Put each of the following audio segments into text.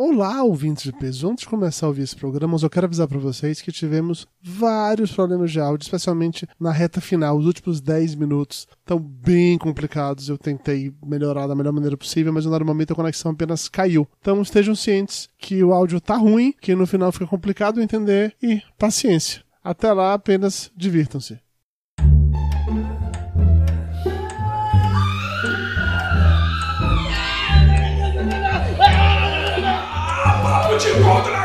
Olá, ouvintes de peso. Antes de começar a ouvir esse programa, eu quero avisar para vocês que tivemos vários problemas de áudio, especialmente na reta final. Os últimos 10 minutos estão bem complicados. Eu tentei melhorar da melhor maneira possível, mas no momento a conexão apenas caiu. Então estejam cientes que o áudio tá ruim, que no final fica complicado entender e paciência. Até lá, apenas divirtam-se. Te encontro na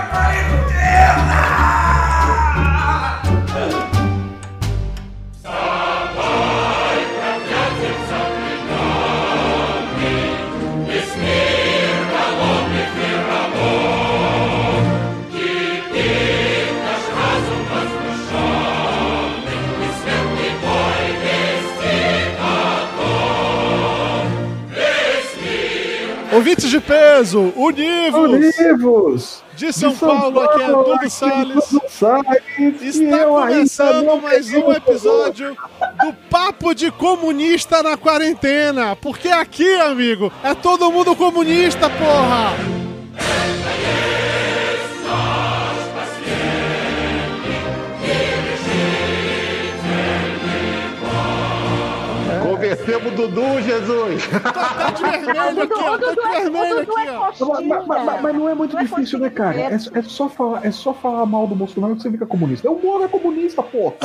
Ouvintes de peso, univos! Univos! De São, de São Paulo, Paulo, aqui é Dudu Salles. Salles. Está começando mais um episódio do Papo de Comunista na Quarentena. Porque aqui, amigo, é todo mundo comunista, porra! Convertemos o Dudu, Jesus! Tá de vermelho aqui, ó. Tá de vermelho aqui, ó. Mas, mas, mas não é muito não difícil, é né, cara? É, é, só falar, é só falar mal do Bolsonaro que você fica comunista. O Moro é comunista, pô!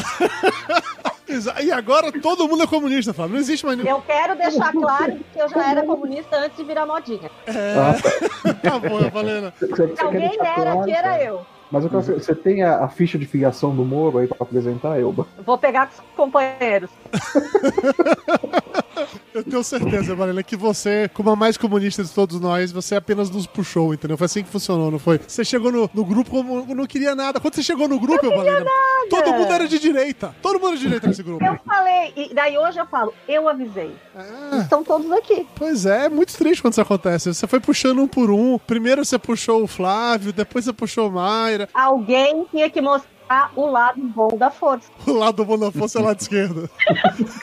E agora todo mundo é comunista, Fábio. Não existe mais nenhum. Eu quero deixar claro que eu já era comunista antes de virar modinha. É. Ah, tá bom, Valena. Se alguém era, que era eu. Mas eu quero saber, você tem a, a, ficha de filiação do Moro aí pra apresentar, Elba? Vou pegar com os companheiros. eu tenho certeza, Marina, que você, como a mais comunista de todos nós, você apenas nos puxou, entendeu? Foi assim que funcionou, não foi? Você chegou no, no grupo como não queria nada. Quando você chegou no grupo, Marina, nada. todo mundo era de direita. Todo mundo era de direita nesse grupo. Eu falei, e daí hoje eu falo, eu avisei. Ah. Estão todos aqui. Pois é, é muito triste quando isso acontece. Você foi puxando um por um. Primeiro você puxou o Flávio, depois você puxou o Mayra. Alguém tinha que mostrar o lado bom da força. O lado bom da força é o lado esquerdo.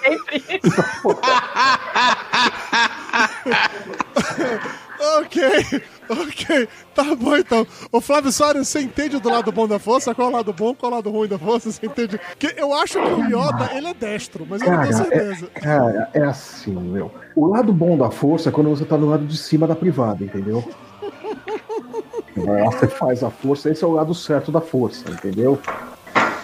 Sempre. ok, ok. Tá bom então. Ô Flávio Soares, você entende do lado bom da força? Qual é o lado bom, qual é o lado ruim da força? Você entende? Que eu acho que o Yoda, ele é destro, mas eu não tenho certeza. É, cara, é assim, meu. O lado bom da força é quando você tá do lado de cima da privada, entendeu? Você faz a força, esse é o lado certo da força, entendeu?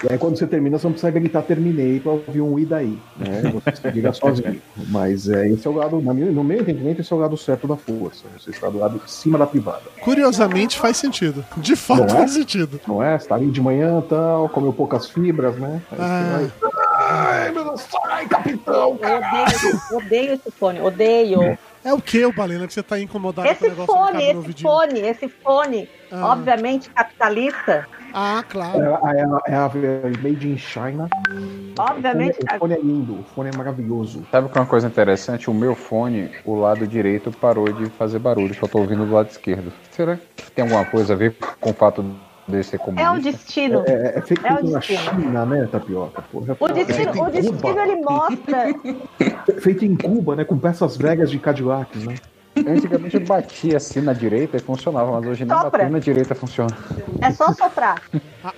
E aí quando você termina, você não precisa gritar terminei pra ouvir um e daí, né? Você liga sozinho. Mas é, esse é o lado, no meu entendimento, esse é o lado certo da força. Você está do lado de cima da privada. Curiosamente faz sentido. De fato é? faz sentido. Não é? Você tá ali de manhã tal, comeu poucas fibras, né? Aí ah. Ai, meu Deus, sai, capitão! Odeio, odeio esse fone, odeio. É. É o que, o Balena, que você tá incomodado esse com o negócio fone, esse fone, esse fone, ah. obviamente capitalista. Ah, claro. É, é, é a Made in China. Obviamente. O fone, o fone, é lindo, o fone é maravilhoso. Sabe que é uma coisa interessante? O meu fone, o lado direito parou de fazer barulho, só tô ouvindo do lado esquerdo. Será que tem alguma coisa a ver com o fato de ser comunista? É o destino. É, é, é feito é na China, né, Tapioca? Porra, o destino, é o destino ele mostra. feito em Cuba, né, com peças bregas de Cadillac, né? Antigamente eu batia assim na direita e funcionava, mas hoje nem bater na direita funciona. É só soprar.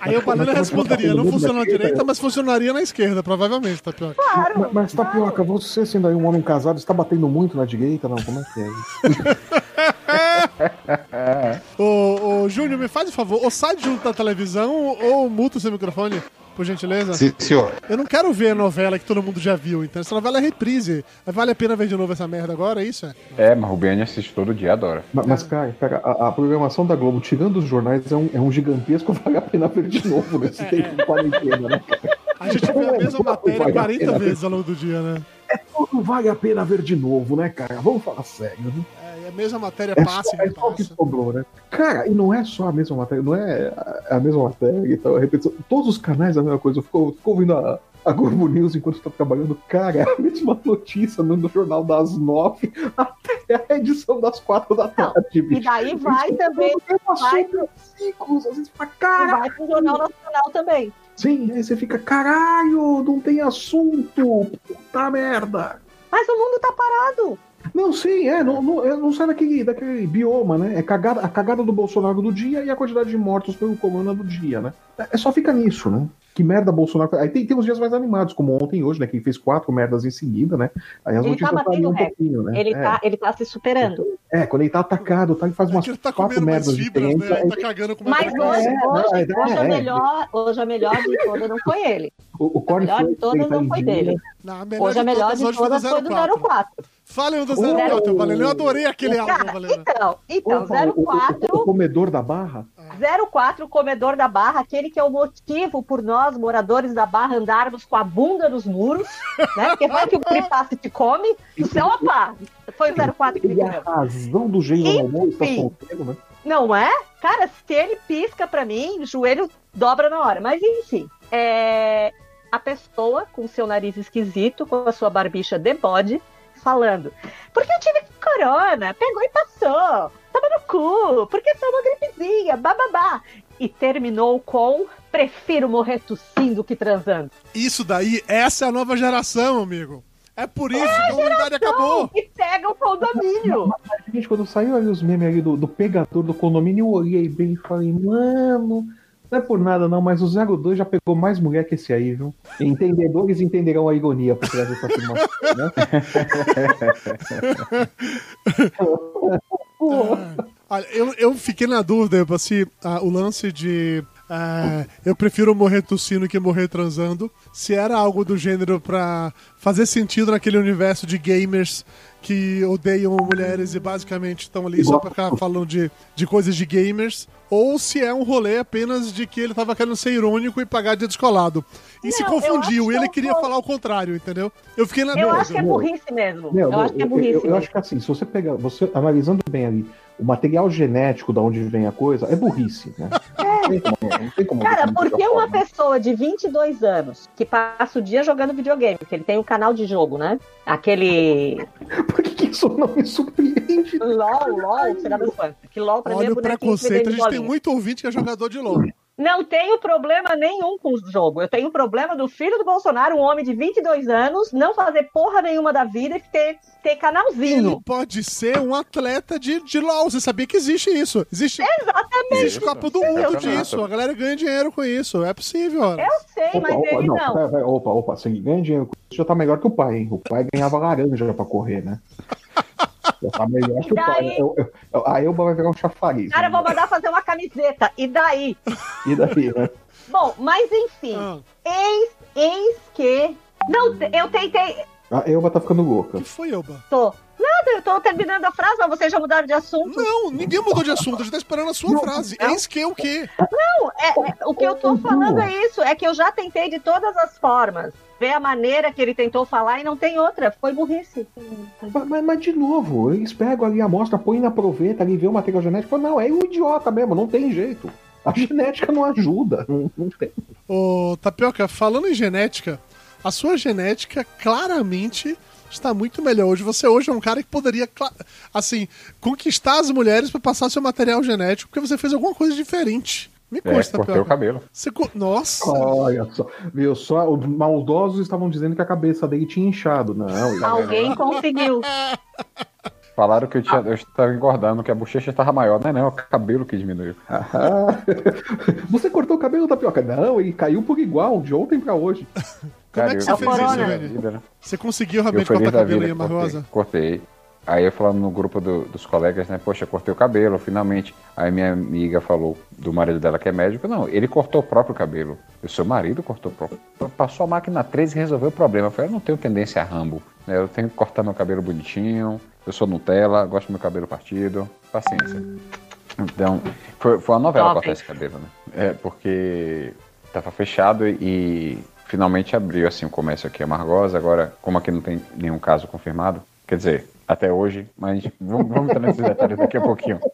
Aí o Banana responderia, não funciona na direita, mas funcionaria na esquerda, provavelmente, Tapioca. Claro. Mas, mas Tapioca, você sendo aí um homem casado, está batendo muito na direita? Não, como é que é isso? ô, ô, Júnior, me faz um favor, ou sai junto da televisão ou muta o seu microfone por gentileza? Sim, senhor. Eu não quero ver a novela que todo mundo já viu, então essa novela é reprise. Vale a pena ver de novo essa merda agora, é isso? É, mas o Rubiane assiste todo dia, adora. Mas, mas cara, cara a, a, programação da Globo, tirando os jornais, é um, é um gigantesco, vale a pena ver de novo nesse é, tempo de quarentena, né? A gente vê a mesma matéria 40 vezes ao longo do dia, né? É tudo vale a pena ver de novo, né, cara? Vamos falar sério, né? a mesma matéria é passa só, é só o que sobrou, né? Cara, e não é só a mesma matéria, não é a, mesma matéria e tal, a repetição. Todos os canais a mesma coisa. Eu fico, fico ouvindo a, a Globo News enquanto estou trabalhando. Cara, é a mesma notícia no, no jornal das nove até a edição das quatro da tarde. Não, e daí vai também. Vai, ciclos, às vezes pra cara. Vai pro Jornal Nacional também. Sim, aí você fica, caralho, não tem assunto, puta merda. Mas o mundo tá parado. Não, sim, é, não, não, é, não sai daquele, daquele bioma, né? É cagada, a cagada do Bolsonaro do dia e a quantidade de mortos pelo corona do dia, né? É, é só fica nisso, né? Que merda Bolsonaro. Aí tem, tem uns dias mais animados, como ontem e hoje, né? Que ele fez quatro merdas em seguida, né? Aí as Ele tá notícias batendo um recorde. pouquinho, né? Ele, é. tá, ele tá se superando. É, quando ele tá atacado, tá, ele faz É umas ele tá quatro merdas fibras, né? Ele tá cagando com Mas hoje, É, hoje, é, hoje, a é. melhor, hoje a melhor de todas não foi ele. O, o A melhor de todas tá não foi dele. Não, a Hoje a melhor de foi do todas foi do 04. Fale um do Oh! 04, Valendo. Eu adorei aquele álbum, Valendo. então, então Opa, o- o- o, 04, comedor da barra? 04, comedor da Barra, aquele que é o motivo por nós, moradores da Barra, andarmos com a bunda nos muros, né? Porque vai que o gripasse te come, o céu opa! Foi o 04 que me Ele é a comeu. razão do jeito normal, está solteiro, né? Não é? Cara, se ele pisca pra mim, o joelho dobra na hora. Mas enfim, é... a pessoa com seu nariz esquisito, com a sua barbicha de bode, falando: Porque eu tive corona, pegou e passou, tava no cu, porque sou uma gripezinha, bababá. E terminou com: Prefiro morrer tossindo que transando. Isso daí, essa é a nova geração, amigo. É por isso que a humanidade acabou. E pega o condomínio. Gente, quando saiu ali os memes ali do, do pegador do condomínio, eu olhei bem e falei, mano, não é por nada não, mas o 02 já pegou mais mulher que esse aí, viu? Entendedores entenderão a ironia por trás dessa afirmação, né? Olha, eu, eu fiquei na dúvida, se ah, o lance de. ah, eu prefiro morrer tossindo que morrer transando. Se era algo do gênero pra fazer sentido naquele universo de gamers que odeiam mulheres e basicamente estão ali só pra ficar falando de, de coisas de gamers. Ou se é um rolê apenas de que ele tava querendo ser irônico e pagar de descolado. E se Não, eu confundiu, e ele que eu queria vou- falar o contrário, ententendeu? Eu fiquei na Eu dúvida. acho que é burrice mesmo. Meu, eu acho que é burrice eu, eu mesmo. acho que assim, se você pegar, você analisando bem ali o material genético da onde vem a coisa, é burrice, né? Como, não tem como Cara, porque jogar uma fora, né? pessoa de 22 anos que passa o dia jogando videogame, porque ele tem um canal de jogo, né? Aquele Por que, que isso não me surpreende? LOL, LOL, será? Que LOL pra mim Olha é o preconceito, a gente tem muito ouvinte que é jogador de LOL. Não tenho problema nenhum com o jogo. Eu tenho problema do filho do Bolsonaro, um homem de 22 anos, não fazer porra nenhuma da vida e ter, ter Ele canalzinho. pode ser um atleta de, de LOL. Você sabia que existe isso? Existe, existe Copa do Mundo disso. A galera ganha dinheiro com isso. É possível. Ora. Eu sei, Opa, mas opa, ele não, não. pera, pera, opa, opa, se ele ganha dinheiro com isso, já tá melhor que o pai, hein? O pai ganhava laranja pra correr, né? Tá melhor que o pai. daí? Eu, eu, eu- a Elba vai virar um chafariz. Cara, eu né? vou mandar fazer uma camiseta. E daí? E daí, né? Bom, mas enfim. Ah, Eis, eis que. Não, eu tentei. A Elba tá ficando louca. que foi, Elba? Tô. Nada, eu tô terminando a frase, mas vocês já mudaram de assunto. Não, ninguém mudou de assunto. A gente tá esperando a sua frase. Eis que o quê? Não, é, é- o que eu tô falando é isso, é que eu já tentei de todas as formas. Ver a maneira que ele tentou falar e não tem outra. Foi burrice. Mas, mas- mas, de novo, eles pegam ali a amostra, põem na proveta, ali vê o material genético, falam, não, é um idiota mesmo, não tem jeito. A genética não ajuda. Não, não tem. Ô, Tapioca, falando em genética, a sua genética claramente está muito melhor hoje. Você hoje é um cara que poderia, assim, conquistar as mulheres para passar seu material genético porque você fez alguma coisa diferente. Me É, consta, cortei o cabelo. Você co- Nossa! Olha só, viu? Só os maldosos estavam dizendo que a cabeça dele tinha inchado. Não, Alguém conseguiu. Falaram que eu, tinha, eu estava engordando, que a bochecha estava maior. Não é não, é o cabelo que diminuiu. Ah, Você cortou o cabelo, Tapioca? Não, ele caiu por igual, de ontem pra hoje. Como é que você fez isso, velho? Né? Você conseguiu realmente cortar cabelo vida, aí, cortei, Marrosa? cortei. Aí eu falando no grupo do- dos colegas, né? Poxa, cortei o cabelo, finalmente. Aí minha amiga falou do marido dela que é médico. Não, ele cortou o próprio cabelo. O seu marido cortou o próprio. Passou a máquina 13 e resolveu o problema. Eu falei, eu não tenho tendência a rambo. né? Eu tenho que cortar meu cabelo bonitinho. Eu sou Nutella, gosto do meu cabelo partido. Paciência. Então, foi, foi uma novela Top. cortar esse cabelo, né? É, porque tava fechado e finalmente abriu assim o comércio aqui a Margosa. Agora, como aqui não tem nenhum caso confirmado, quer dizer, até hoje, mas vamos, vamos entrar nesses detalhes daqui a pouquinho.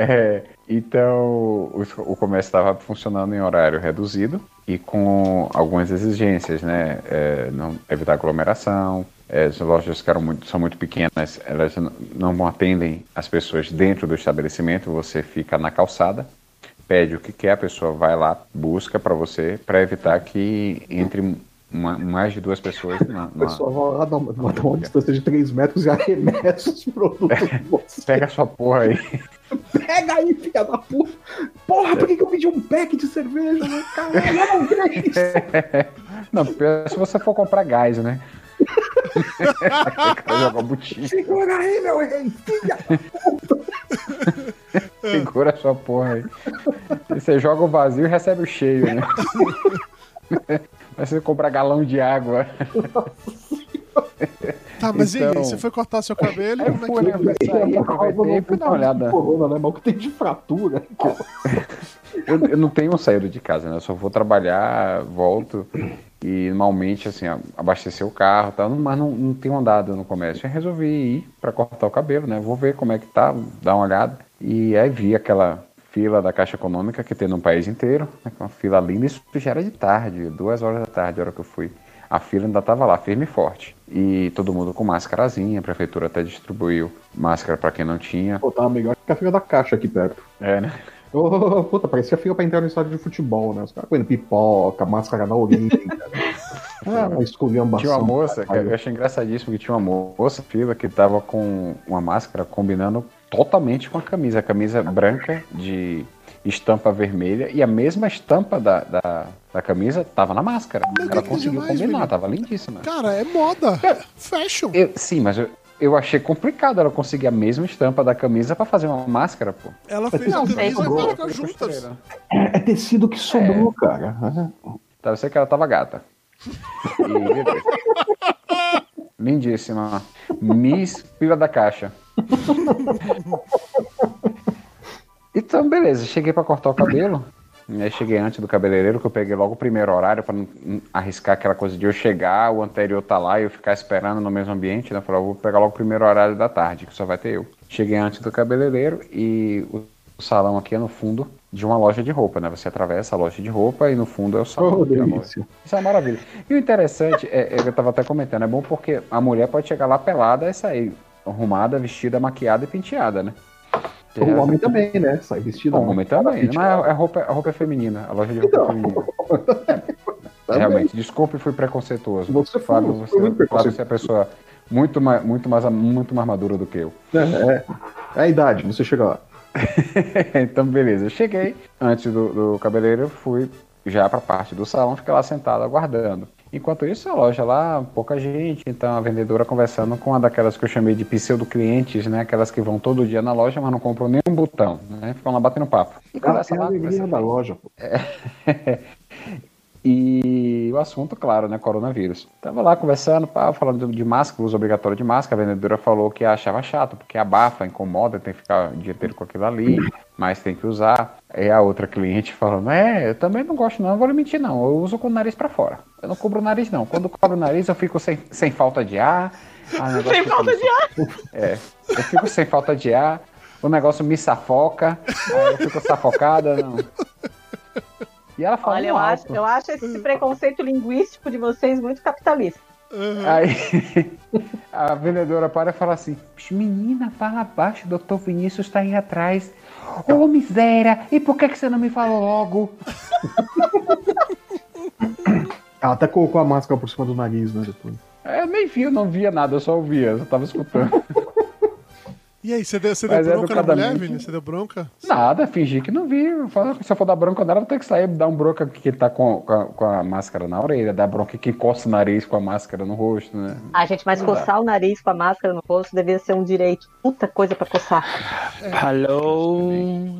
É, então, o, o comércio estava funcionando em horário reduzido e com algumas exigências, né? É, não, evitar aglomeração, é, as lojas que muito, são muito pequenas, elas não atendem as pessoas dentro do estabelecimento, você fica na calçada, pede o que quer, a pessoa vai lá, busca para você, para evitar que entre uma- mais de duas pessoas na, na- pessoal vai lá dar uma, dar uma distância de 3 metros e arremessa os produtos você. Pega essa porra aí. Pega aí, filha da puta! Porra, por que, que eu pedi um pack de cerveja, né? Caralho, não, que isso? Não, se você for comprar gás, né? Botinha, Segura aí, meu rei! Filha! segura essa porra aí. Você joga o vazio e recebe o cheio, né? Mas você compra galão de água. Tá, mas e aí? Então- Você foi cortar seu cabelo? Como é fui, que... né? Isso aí, aproveitei e fui dar uma olhada. Corona, né? Mas o que tem de fratura? Eu, eu não tenho saído de casa, né? Eu só vou trabalhar, volto e normalmente, assim, abastecer o carro tal, mas não, não tenho andado no comércio. Eu resolvi ir pra cortar o cabelo, né? Vou ver como é que tá, dar uma olhada. E aí vi aquela fila da Caixa Econômica que tem no país inteiro, né? uma fila linda. Isso já era de tarde, duas horas da tarde, a hora que eu fui. A fila ainda tava lá, firme e forte. E todo mundo com máscarazinha, a prefeitura até distribuiu máscara pra quem não tinha. Pô, tava melhor que a fila da caixa aqui perto. É, né? Ô, puta, parecia fila pra entrar no estádio de futebol, né? Os caras comendo pipoca, máscara na orelha. ah, uma esculhambação. Tinha uma moça, que caralho. eu achei engraçadíssimo que tinha uma moça fila que tava com uma máscara combinando totalmente com a camisa. A camisa branca de estampa vermelha e a mesma estampa da, da, da camisa tava na máscara. Mas Ela conseguiu demais, combinar, William. tava lindíssima. Cara, é moda. Fashion. Eu- sim, mas eu, eu achei complicado ela conseguir a mesma estampa da camisa pra fazer uma máscara, pô. Ela fez Não a sei camisa e a como- máscara juntas. É, é tecido que sobrou, cara. Deve ser que ela tava gata. E. Lindíssima. Miss Pila da Caixa. Então, beleza. Cheguei pra cortar o cabelo. E Aí cheguei antes do cabeleireiro, que eu peguei logo o primeiro horário pra não arriscar aquela coisa de eu chegar, o anterior tá lá e eu ficar esperando no mesmo ambiente, né? Eu falei, eu vou pegar logo o primeiro horário da tarde, que só vai ter eu. Cheguei antes do cabeleireiro e o salão aqui é no fundo de uma loja de roupa, né? Você atravessa a loja de roupa e no fundo é o salão. Oh, delícia. Isso é uma maravilha. E o interessante, é, é, eu tava até comentando, é bom porque a mulher pode chegar lá pelada e sair arrumada, vestida, maquiada e penteada, né? O homem também, né? Sai vestido. O homem também, né? mas a roupa, a roupa é feminina, a loja de roupa é feminina. Realmente, desculpe, fui preconceituoso. Você Fábio, você foi muito Fábio, você é a pessoa muito mais, muito, mais, muito mais madura do que eu. É, é. É a idade, você chega lá. então, beleza. Eu cheguei antes do, do cabeleireiro, fui já pra parte do salão, fiquei lá sentado aguardando. Enquanto isso, a loja lá, pouca gente, então a vendedora conversando com uma daquelas que eu chamei de pseudo-clientes, né? Aquelas que vão todo dia na loja, mas não compram nenhum botão, né? Ficam lá batendo papo. E Ah, conversa é a lá, alegria conversa da loja, pô. E o assunto, claro, né? Coronavírus. Tava lá conversando, pá, falando de máscara, uso obrigatório de máscara. A vendedora falou que achava chato, porque abafa, incomoda, tem que ficar o dia inteiro com aquilo ali, mas tem que usar. Aí a outra cliente falando: É, eu também não gosto, não, não vou lhe mentir, não. Eu uso com o nariz pra fora. Eu não cubro o nariz, não. Quando cobro o nariz, eu fico sem, sem falta de ar. Ah, Sem falta de ar. É, eu fico sem falta de ar. O negócio me safoca. Eu fico safocada, não. E ela fala Olha, eu alto. acho, eu acho esse preconceito linguístico de vocês muito capitalista. Aí a vendedora para e fala assim: Menina, fala abaixo, doutor Vinícius tá aí atrás. Ô miséria, e por que, que você não me falou logo? Ela até colocou a máscara por cima do nariz, né? Depois. É, Eu nem vi, eu não via nada, eu só ouvia, eu só tava escutando. E aí, você deu, você deu Mas bronca na mulher, Vini? Você deu bronca? Nada, fingi que não vi. Se eu for dar bronca nela, eu tenho que sair dar um bronca que tá com, com, a, com a máscara na orelha, dar bronca que encosta o nariz com a máscara no rosto, né? Ah, gente, mas Não dá. coçar o nariz com a máscara no rosto devia ser um direito. Puta coisa pra coçar. Alô,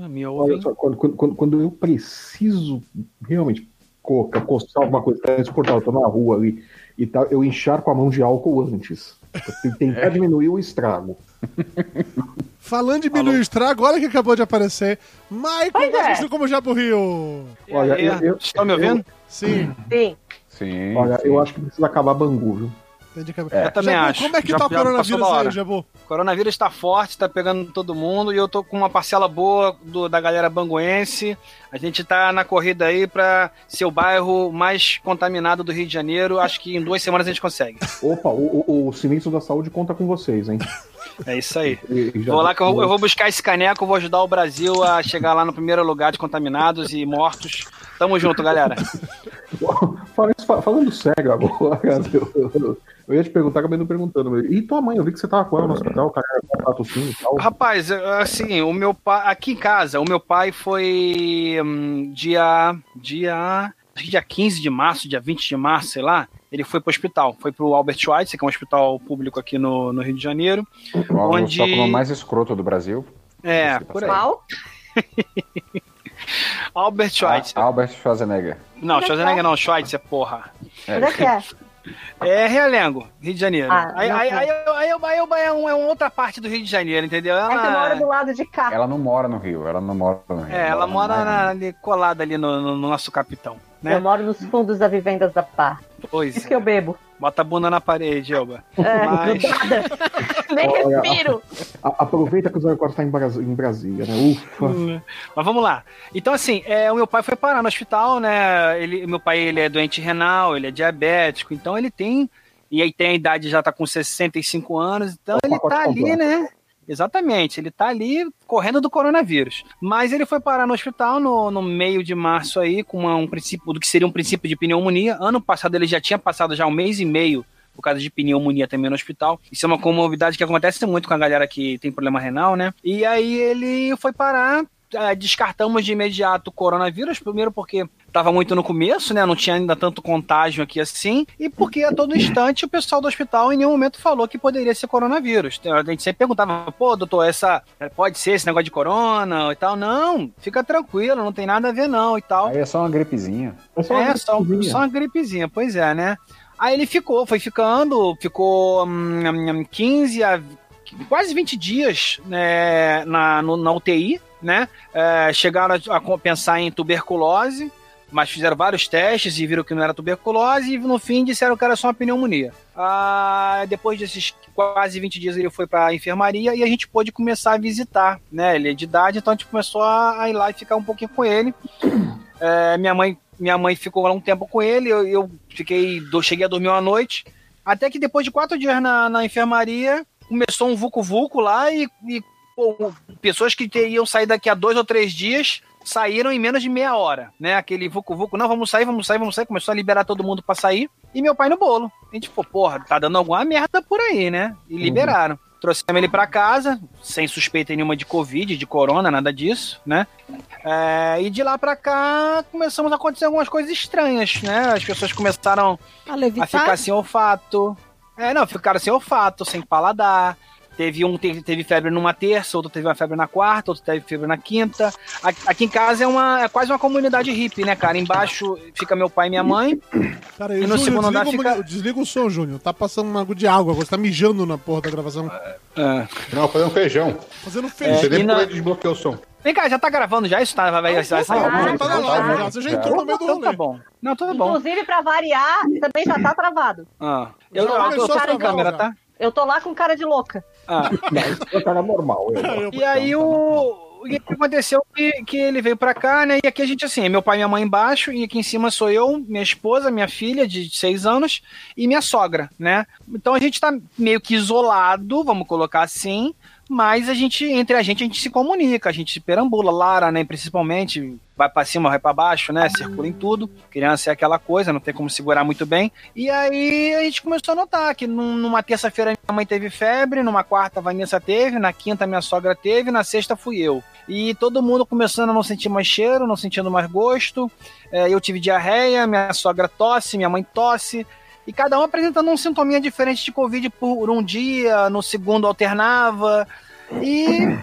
me só, quando, quando, quando eu preciso realmente coçar alguma coisa, transportar, eu tô na rua ali e tal, eu encharco a mão de álcool antes. Tentar diminuir o estrago. Falando de milho estrago, olha que acabou de aparecer. Michael, Pois mais é. conhecido como Jabo Rio. Olha, eu- eu- Estão me ouvindo? Sim, Sim. Sim. Olha, sim. eu acho que precisa acabar Bangu, viu? Que... Eu também Jabu, acho. Como é que Já- tá o coronavírus aí. Jabu? O coronavírus tá forte, tá pegando todo mundo e eu tô com uma parcela boa do- da galera banguense. A gente tá na corrida aí pra ser o bairro mais contaminado do Rio de Janeiro. Acho que em duas semanas a gente consegue. Opa, o, o, o Sinistro da Saúde conta com vocês, hein? É isso aí. Vou lá que eu, eu vou buscar esse caneco, vou ajudar o Brasil a chegar lá no primeiro lugar de contaminados e mortos. Tamo junto, galera. falando sério agora, eu, eu- eu ia te perguntar, acabei não perguntando. E tua mãe? Eu vi que você tava com ela no hospital, cara, tá tossindo e tal. Rapaz, assim, o meu pai. Aqui em casa, o meu pai foi hum, dia. Dia. acho que Dia 15 de março, dia 20 de março, sei lá. Ele foi pro hospital. Foi pro Albert Schweitzer, que é um hospital público aqui no, no Rio de Janeiro. O Onde- hospital mais escroto do Brasil. É, por aí. Qual? Albert Schweitzer. Ah, Albert Schwarzenegger. Não, Schwarzenegger não, Schweitzer, porra. Onde é que é? É Realengo, Rio de Janeiro. Ah, aí, aí, aí, aí, aí, aí é, um- é uma outra parte do Rio de Janeiro, entendeu? É que Ela, moro do lado de cá. Ela não mora no Rio, ela não mora no Rio. é, ela mora bairro. na- ali, colada ali no, no- no nosso capitão. Né? Eu moro nos fundos da Vivendas da Pá. Pois Isso é. que eu bebo. Bota a bunda na parede, Elba. É, Mas-. Nem Olha, respiro. A- aproveita que o 04 tá em, Bras- em Brasília, né? Ufa. Mas vamos lá. Então, assim, é, o meu pai foi parar no hospital, né? Ele, meu pai ele é doente renal, ele é diabético, então ele tem. E aí tem a idade, já tá com 65 anos, então É o ele tá ali, completo. né? Exatamente, ele tá ali correndo do coronavírus. Mas ele foi parar no hospital no, no meio de março aí, com uma- um princípio do que seria um princípio de pneumonia. Ano passado ele já tinha passado já um mês e meio por causa de pneumonia também no hospital. Isso é uma comorbidade que acontece muito com a galera que tem problema renal, né? E aí ele foi parar, descartamos de imediato o coronavírus, primeiro porque estava muito no começo, né? Não tinha ainda tanto contágio aqui assim, e porque a todo instante o pessoal do hospital em nenhum momento falou que poderia ser coronavírus. A gente sempre perguntava, pô, doutor, essa pode ser esse negócio de corona e tal? Não, fica tranquilo, não tem nada a ver não e tal. Aí é só uma gripezinha. É só uma É, só, gripezinha. só uma gripezinha, pois é, né? Aí ele ficou, foi ficando, ficou hum, 15 a quase 20 dias né, na, no- na UTI, né? É, chegaram a, a pensar em tuberculose, mas fizeram vários testes e viram que não era tuberculose e no fim disseram que era só uma pneumonia. Ah, depois desses quase 20 dias ele foi para a enfermaria e a gente pôde começar a visitar, né? Ele é de idade, então a gente começou a, ir lá e ficar um pouquinho com ele. É, minha mãe minha mãe ficou lá um tempo com ele, eu, eu fiquei, do- cheguei a dormir uma noite, até que depois de quatro dias na, na enfermaria, começou um vucu-vucu lá e, e, pô, pessoas que teriam sair daqui a dois ou três dias saíram em menos de meia hora, né? Aquele vucu-vucu, não, vamos sair, vamos sair, vamos sair, começou a liberar todo mundo pra sair, e meu pai no bolo. A gente ficou, porra, tá dando alguma merda por aí, né? E liberaram. Trouxemos ele pra casa, sem suspeita nenhuma de Covid, de corona, nada disso, né? É, e de lá pra cá começamos a acontecer algumas coisas estranhas, né? As pessoas começaram A a ficar sem olfato. É, não, ficaram sem olfato, sem paladar. Teve um teve, teve febre numa terça, outro teve uma febre na quarta, outro teve febre na quinta. Aqui, em casa é uma é quase uma comunidade hippie, né, cara? Embaixo fica meu pai e minha mãe. Cara, E e no Júnior, segundo andar desliga, o fica- moni- desliga o som, Júnior. Tá passando uma água de água. Você tá mijando na porra da gravação. Não, fazendo feijão. Fazendo feijão. sei nem na- desbloqueou o som. Vem cá, já tá gravando já? Isso tá, vai, vai, Ah, já jeito? tá na live, já. Você já entrou no meio do Então tá rolê. bom. Não, tudo bom. Inclusive, pra variar, também já tá travado. Ah, eu, eu, tô travar, câmera, já. tá? Eu tô lá com cara de louca. Ah. Não, é cara normal. Eu. E aí o. O que que aconteceu que, que ele veio pra cá, né? E aqui a gente, assim, é meu pai e minha mãe embaixo, e aqui em cima sou eu, minha esposa, minha filha de seis anos e minha sogra, né? Então a gente tá meio que isolado, vamos colocar assim, mas a gente, entre a gente, a gente se comunica, a gente se perambula, Lara, né? Principalmente, vai pra cima, vai pra baixo, né? Circula em tudo. Criança é aquela coisa, não tem como segurar muito bem. E aí a gente começou a notar que num- numa terça-feira minha mãe teve febre, numa quarta a Vanessa teve, na quinta minha sogra teve, na sexta fui eu. E todo mundo começando a não sentir mais cheiro, não sentindo mais gosto. É, eu tive diarreia, minha sogra tosse, minha mãe tosse. E cada um apresentando um sintominha diferente de Covid por um dia, no segundo alternava. E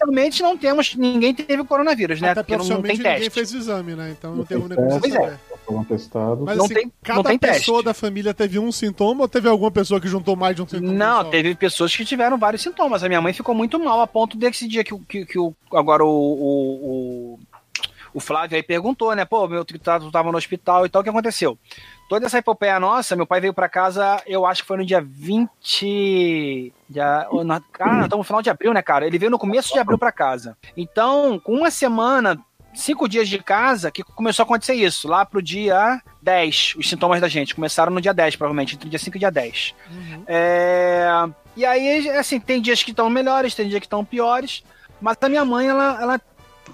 oficialmente não temos, ninguém teve coronavírus, né? Até Porque não, não tem oficialmente ninguém teste. fez o exame, né? Então não tem teste. você Pois é. saber. Foram testados. Mas Não assim, tem- cada não tem pessoa teste. da família teve um sintoma ou teve alguma pessoa que juntou mais de um sintoma? Não, teve pessoas que tiveram vários sintomas. A minha mãe ficou muito mal a ponto desse dia que, o- que, que o, agora o, o, o, o Flávio aí perguntou, né? Pô, meu tu tava no hospital e tal, o que aconteceu? Toda essa epopeia nossa, meu pai veio pra casa, eu acho que foi no dia 20. Dia, na- cara, estamos no final de abril, né, cara? Ele veio no começo de abril pra casa. Então, com uma semana, cinco dias de casa, que começou a acontecer isso. Lá pro dia 10, os sintomas da gente. Começaram no dia 10, provavelmente, entre dia 5 e dia 10. É, E aí, assim, tem dias que estão melhores, tem dias que estão piores. Mas a minha mãe, ela, ela.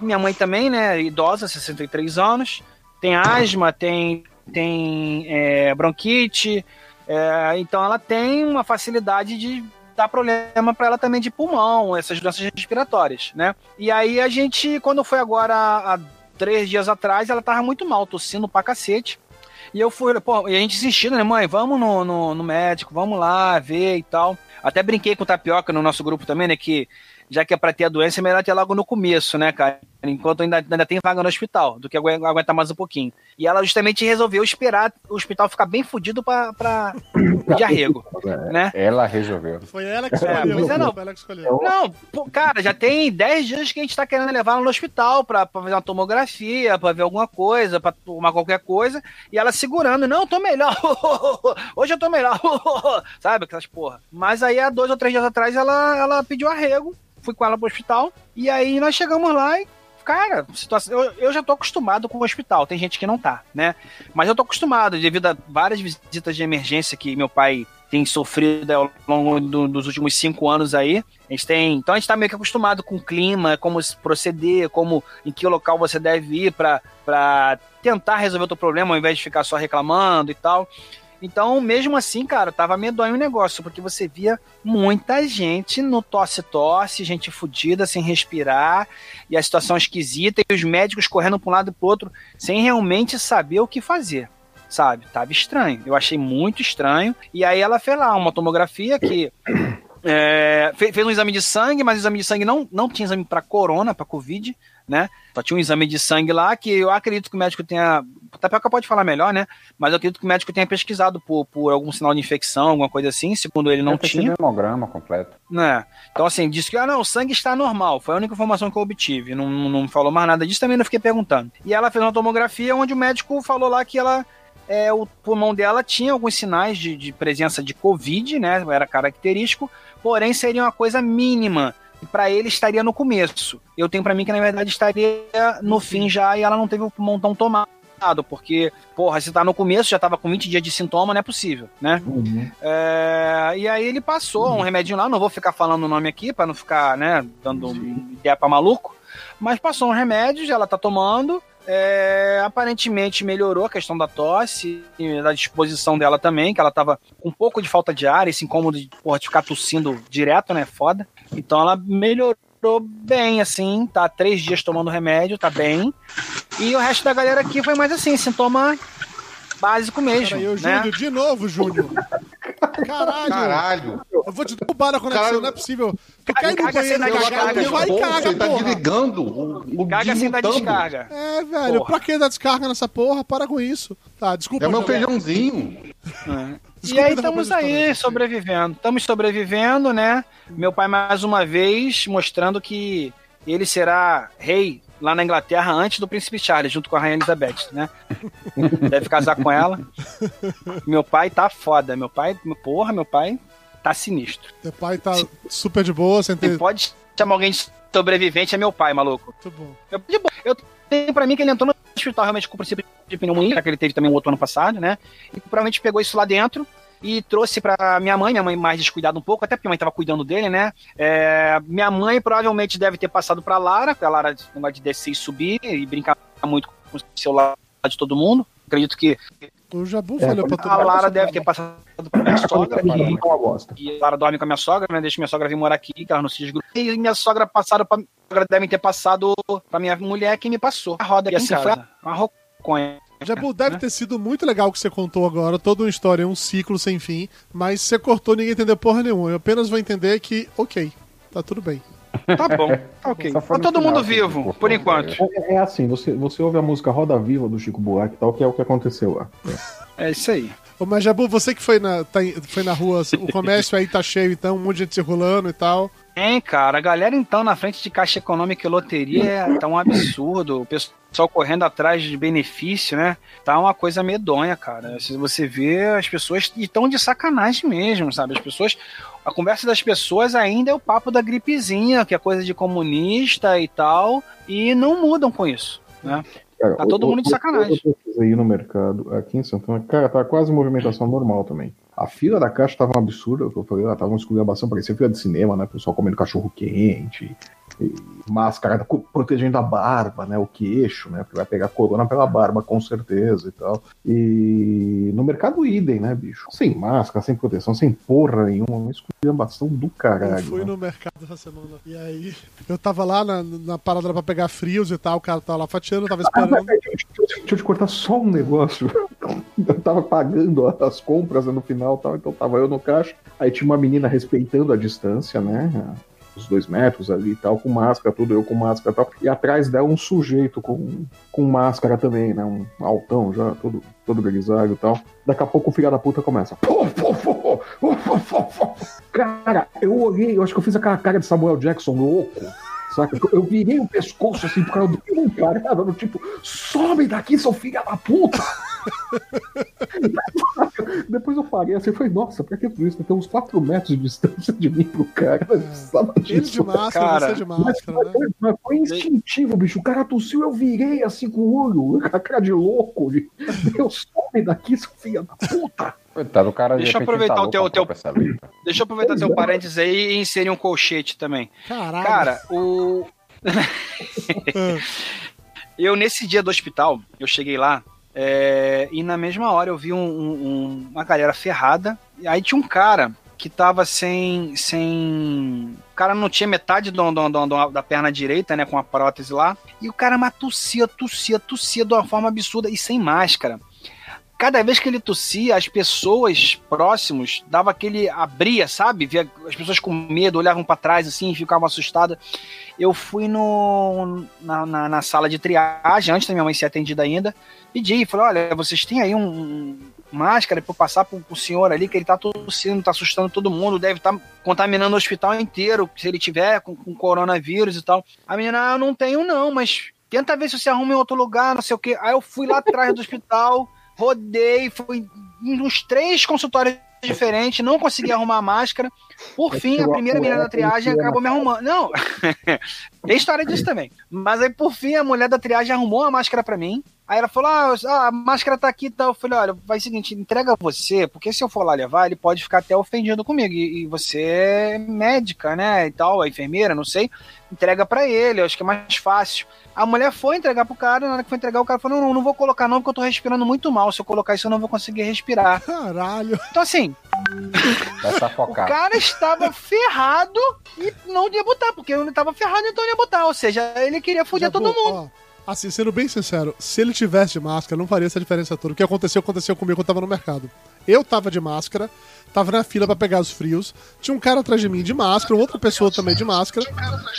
Minha mãe também, né? Idosa, 63 anos. Tem asma, tem tem é, bronquite, é, então ela tem uma facilidade de dar problema para ela também de pulmão, essas doenças respiratórias, né? E aí a gente, quando foi agora há três dias atrás, ela tava muito mal, tossindo pra cacete. E eu fui, pô, e a gente insistindo, né, mãe, vamos no, no, no médico, vamos lá ver e tal. Até brinquei com o Tapioca no nosso grupo também, né, que já que é pra ter a doença, é melhor ter logo no começo, né, cara? Enquanto ainda, ainda tem vaga no hospital, do que agu- aguentar mais um pouquinho. E ela justamente resolveu esperar o hospital ficar bem fudido pra, pra de arrego, né? Ela resolveu. Foi ela que É, escolheu. pois é, não. Foi ela que escolheu. Não, pô, cara, já tem 10 dias que a gente tá querendo levar ela no hospital pra, pra fazer uma tomografia, pra ver alguma coisa, pra tomar qualquer coisa, e ela segurando, não, tô melhor, hoje eu tô melhor, sabe, aquelas porra. Mas aí, há dois ou três dias atrás, ela, ela pediu arrego, fui com ela pro hospital, e aí nós chegamos lá e, cara, situação, eu, eu já tô acostumado com o hospital, tem gente que não tá, né? Mas eu tô acostumado, devido a várias visitas de emergência que meu pai tem sofrido ao longo do- dos últimos cinco anos aí. A gente tem, então a gente tá meio que acostumado com o clima, como proceder, como em que local você deve ir para tentar resolver o teu problema ao invés de ficar só reclamando e tal. Então, mesmo assim, cara, tava medonho o negócio, porque você via muita gente no tosse-tosse, gente fodida, sem respirar, e a situação esquisita, e os médicos correndo pra um lado e pro outro, sem realmente saber o que fazer sabe? Tava estranho. Eu achei muito estranho. E aí ela fez lá uma tomografia que. é, fe- fez um exame de sangue, mas o exame de sangue não, não tinha exame para corona, para covid, né? Só tinha um exame de sangue lá que eu acredito que o médico tenha. O Tapioca pode falar melhor, né? Mas eu acredito que o médico tenha pesquisado por, por algum sinal de infecção, alguma coisa assim. Segundo ele, não ter tinha. um hemograma completo. né? Então, assim, disse que ah, não, o sangue está normal. Foi a única informação que eu obtive. Não, não, não falou mais nada disso, também não fiquei perguntando. E ela fez uma tomografia onde o médico falou lá que ela. É, o pulmão dela tinha alguns sinais de, de presença de Covid, né? Era característico, porém seria uma coisa mínima. E para ele estaria no começo. Eu tenho para mim que na verdade estaria no fim já e ela não teve o pulmão tão tomado. Porque, porra, se tá no começo, já tava com 20 dias de sintoma, não é possível, né? Uhum. É, e aí ele passou um remedinho lá, não vou ficar falando o nome aqui para não ficar, né, dando ideia pra maluco, mas passou um remédio, ela tá tomando, é, aparentemente melhorou a questão da tosse e da disposição dela também, que ela tava com um pouco de falta de ar, esse incômodo de, porra, de ficar tossindo direto, né, foda. Então ela melhorou bem, assim, tá três dias tomando remédio, tá bem. E o resto da galera aqui foi mais assim, sintoma básico mesmo, Peraí, ô, né? Júnior, de novo, Júnior. Caralho. Caralho. Eu vou te derrubar na conexão, Cara- não é possível. Tu Caga- quer ir no caga sem banheiro cagar, descarga, tu vai e caga, você tá porra. desligando o, o Caga sem dar descarga. É, velho, Porra. pra que dar descarga nessa porra? Para com isso. Tá, desculpa. É meu feijãozinho. E Desculpa aí estamos aí sobrevivendo. Estamos sobrevivendo, né? Meu pai mais uma vez mostrando que ele será rei lá na Inglaterra antes do príncipe Charles, junto com a rainha Elizabeth, né? Deve casar com ela. Meu pai tá foda. Meu pai, porra, meu pai tá sinistro. Teu pai tá super de boa, sem ter. Pode chamar alguém de sobrevivente é meu pai, maluco. Muito bom. Eu, de boa. eu tenho pra mim que ele entrou no hospital realmente com o princípio de pneumonia, já que ele teve também um outro ano passado, né? E provavelmente pegou isso lá dentro e trouxe pra minha mãe, minha mãe mais descuidada um pouco, até porque a mãe tava cuidando dele, né? É, minha mãe provavelmente deve ter passado pra Lara, porque a Lara não de descer e subir e brincar muito com o celular de todo mundo. Acredito que O Jabu É, falou pra todo a. Lara deve ter passado pra minha sogra, que, Não uma bosta. e a Lara dorme com a minha sogra, né? Deixa minha sogra vir morar aqui, que ela não se desgruda. E minha sogra passaram pra, sogra devem ter passado pra minha mulher que me passou. A roda aqui E assim foi foi uma roconha. Jabu, deve ter sido muito legal o que você contou agora, toda uma história, um ciclo sem fim, mas você cortou ninguém entendeu porra nenhuma. Eu apenas vou entender que, ok, tá tudo bem. Tá bom, tá ok. Tá todo final mundo que vivo, cortou, por enquanto. velho. É, é assim, você, você ouve a música Roda Viva do Chico Buarque e tal, que é o que aconteceu lá. É isso aí. Ô, Mas Jabu, você que foi na, tá foi na rua, o comércio aí tá cheio, então, um monte de gente circulando e tal. Hein, cara, a galera então na frente de Caixa Econômica e Loteria é- tá um absurdo. O pessoal correndo atrás de benefício, né? Tá uma coisa medonha, cara. Se você vê, as pessoas estão de sacanagem mesmo, sabe? As pessoas. A conversa das pessoas ainda é o papo da gripezinha, que é coisa de comunista e tal, e não mudam com isso, né? Cara, Tá todo mundo de sacanagem. Eu pesquisei no mercado aqui em Santana, cara, tá quase movimentação normal também. A fila da caixa tava um absurda, eu falei, ela tava uma esculhambação, parecia fila de cinema, né? O pessoal comendo cachorro quente, máscara protegendo a barba, né? O queixo, né? Porque vai pegar corona pela barba, com certeza e tal. E no mercado idem, né, bicho? Sem máscara, sem proteção, sem porra nenhuma, uma esculhambação do Eu caralho. fui né? no mercado essa semana. E aí, eu tava lá na, na parada pra pegar frios e tal, o cara tava lá fatiando, eu tava Ah, mas, esperando. deixa, eu- deixa eu te cortar só um negócio. Eu tava pagando as compras né, no final, tal, então tava eu no caixa. Aí tinha uma menina respeitando a distância, né? Os dois metros ali e tal, com máscara, tudo, eu com máscara e tal. E atrás dela um sujeito com, com máscara também, né? Um altão já, todo, todo grisalho e tal. Daqui a pouco o filho da puta começa. Cara, eu olhei, eu acho que eu fiz aquela cara de Samuel Jackson louco. Saca? Eu virei o pescoço assim, porque eu dei um parada no tipo, sobe daqui, seu filho da puta! Depois eu parei assim falei, nossa, pra que tudo isso? Tem uns 4 metros de distância de mim pro cara. Eu precisava Ele de disso. máscara, Cara, você de Mas, máscara, mas né? foi, mas foi instintivo, bicho. O cara tossiu, eu virei assim com o olho, a cara de louco. De, Meu, sobe daqui, seu filho da puta! Coitado, o cara de Deixa eu aproveitar instalou o teu- teu-. Deixa eu aproveitar teu parênteses aí e inserir um colchete também. Caralho. Cara, o. Eu, nesse dia do hospital, eu cheguei lá é, e na mesma hora eu vi um- um- uma galera ferrada. E aí tinha um cara que tava sem. sem... O cara não tinha metade do, do- do- da perna direita, né? Com a prótese lá. E o cara mas tossia, tossia, tossia de uma forma absurda e sem máscara. Cada vez que ele tossia, as pessoas próximos dava aquele. abria, sabe? Via as pessoas com medo, olhavam pra trás assim, ficavam assustadas. Eu fui no, na, na, na sala de triagem, antes da minha mãe ser atendida ainda, pedi, falei, olha, vocês têm aí um, um máscara para passar pro, pro senhor ali, que ele tá tossindo, tá assustando todo mundo, deve estar contaminando o hospital inteiro, se ele tiver com, com coronavírus e tal. A menina, ah, eu não tenho não, mas tenta ver se você arruma em outro lugar, não sei o quê. Aí eu fui lá atrás do hospital, rodei, fui em uns três consultórios diferentes, não consegui arrumar a máscara. Por Aí fim, a primeira menina da triagem acabou me arrumando. Não, tem história disso também. Mas aí, por fim, a mulher da triagem arrumou a máscara pra mim. Aí ela falou: ah, ah, a máscara tá aqui e tal. Eu falei: olha, vai o seguinte, entrega você, porque se eu for lá levar, ele pode ficar até ofendido comigo. E, e você é médica, né? E tal, a enfermeira, não sei. Entrega pra ele, eu acho que é mais fácil. A mulher foi entregar pro cara, na hora que foi entregar, o cara falou: não, não vou colocar não, porque eu tô respirando muito mal. Se eu colocar isso, eu não vou conseguir respirar. Caralho. Então, assim, o cara estava ferrado e não ia botar, porque ele estava ferrado, então não ia botar. Ou seja, ele queria foder todo mundo. ó, assim, sendo bem sincero, se ele tivesse de máscara, não faria essa diferença toda. O que aconteceu, aconteceu comigo quando eu tava no mercado. Eu tava de máscara, tava na fila pra pegar os frios, tinha um cara atrás de mim de máscara, outra pessoa também de máscara,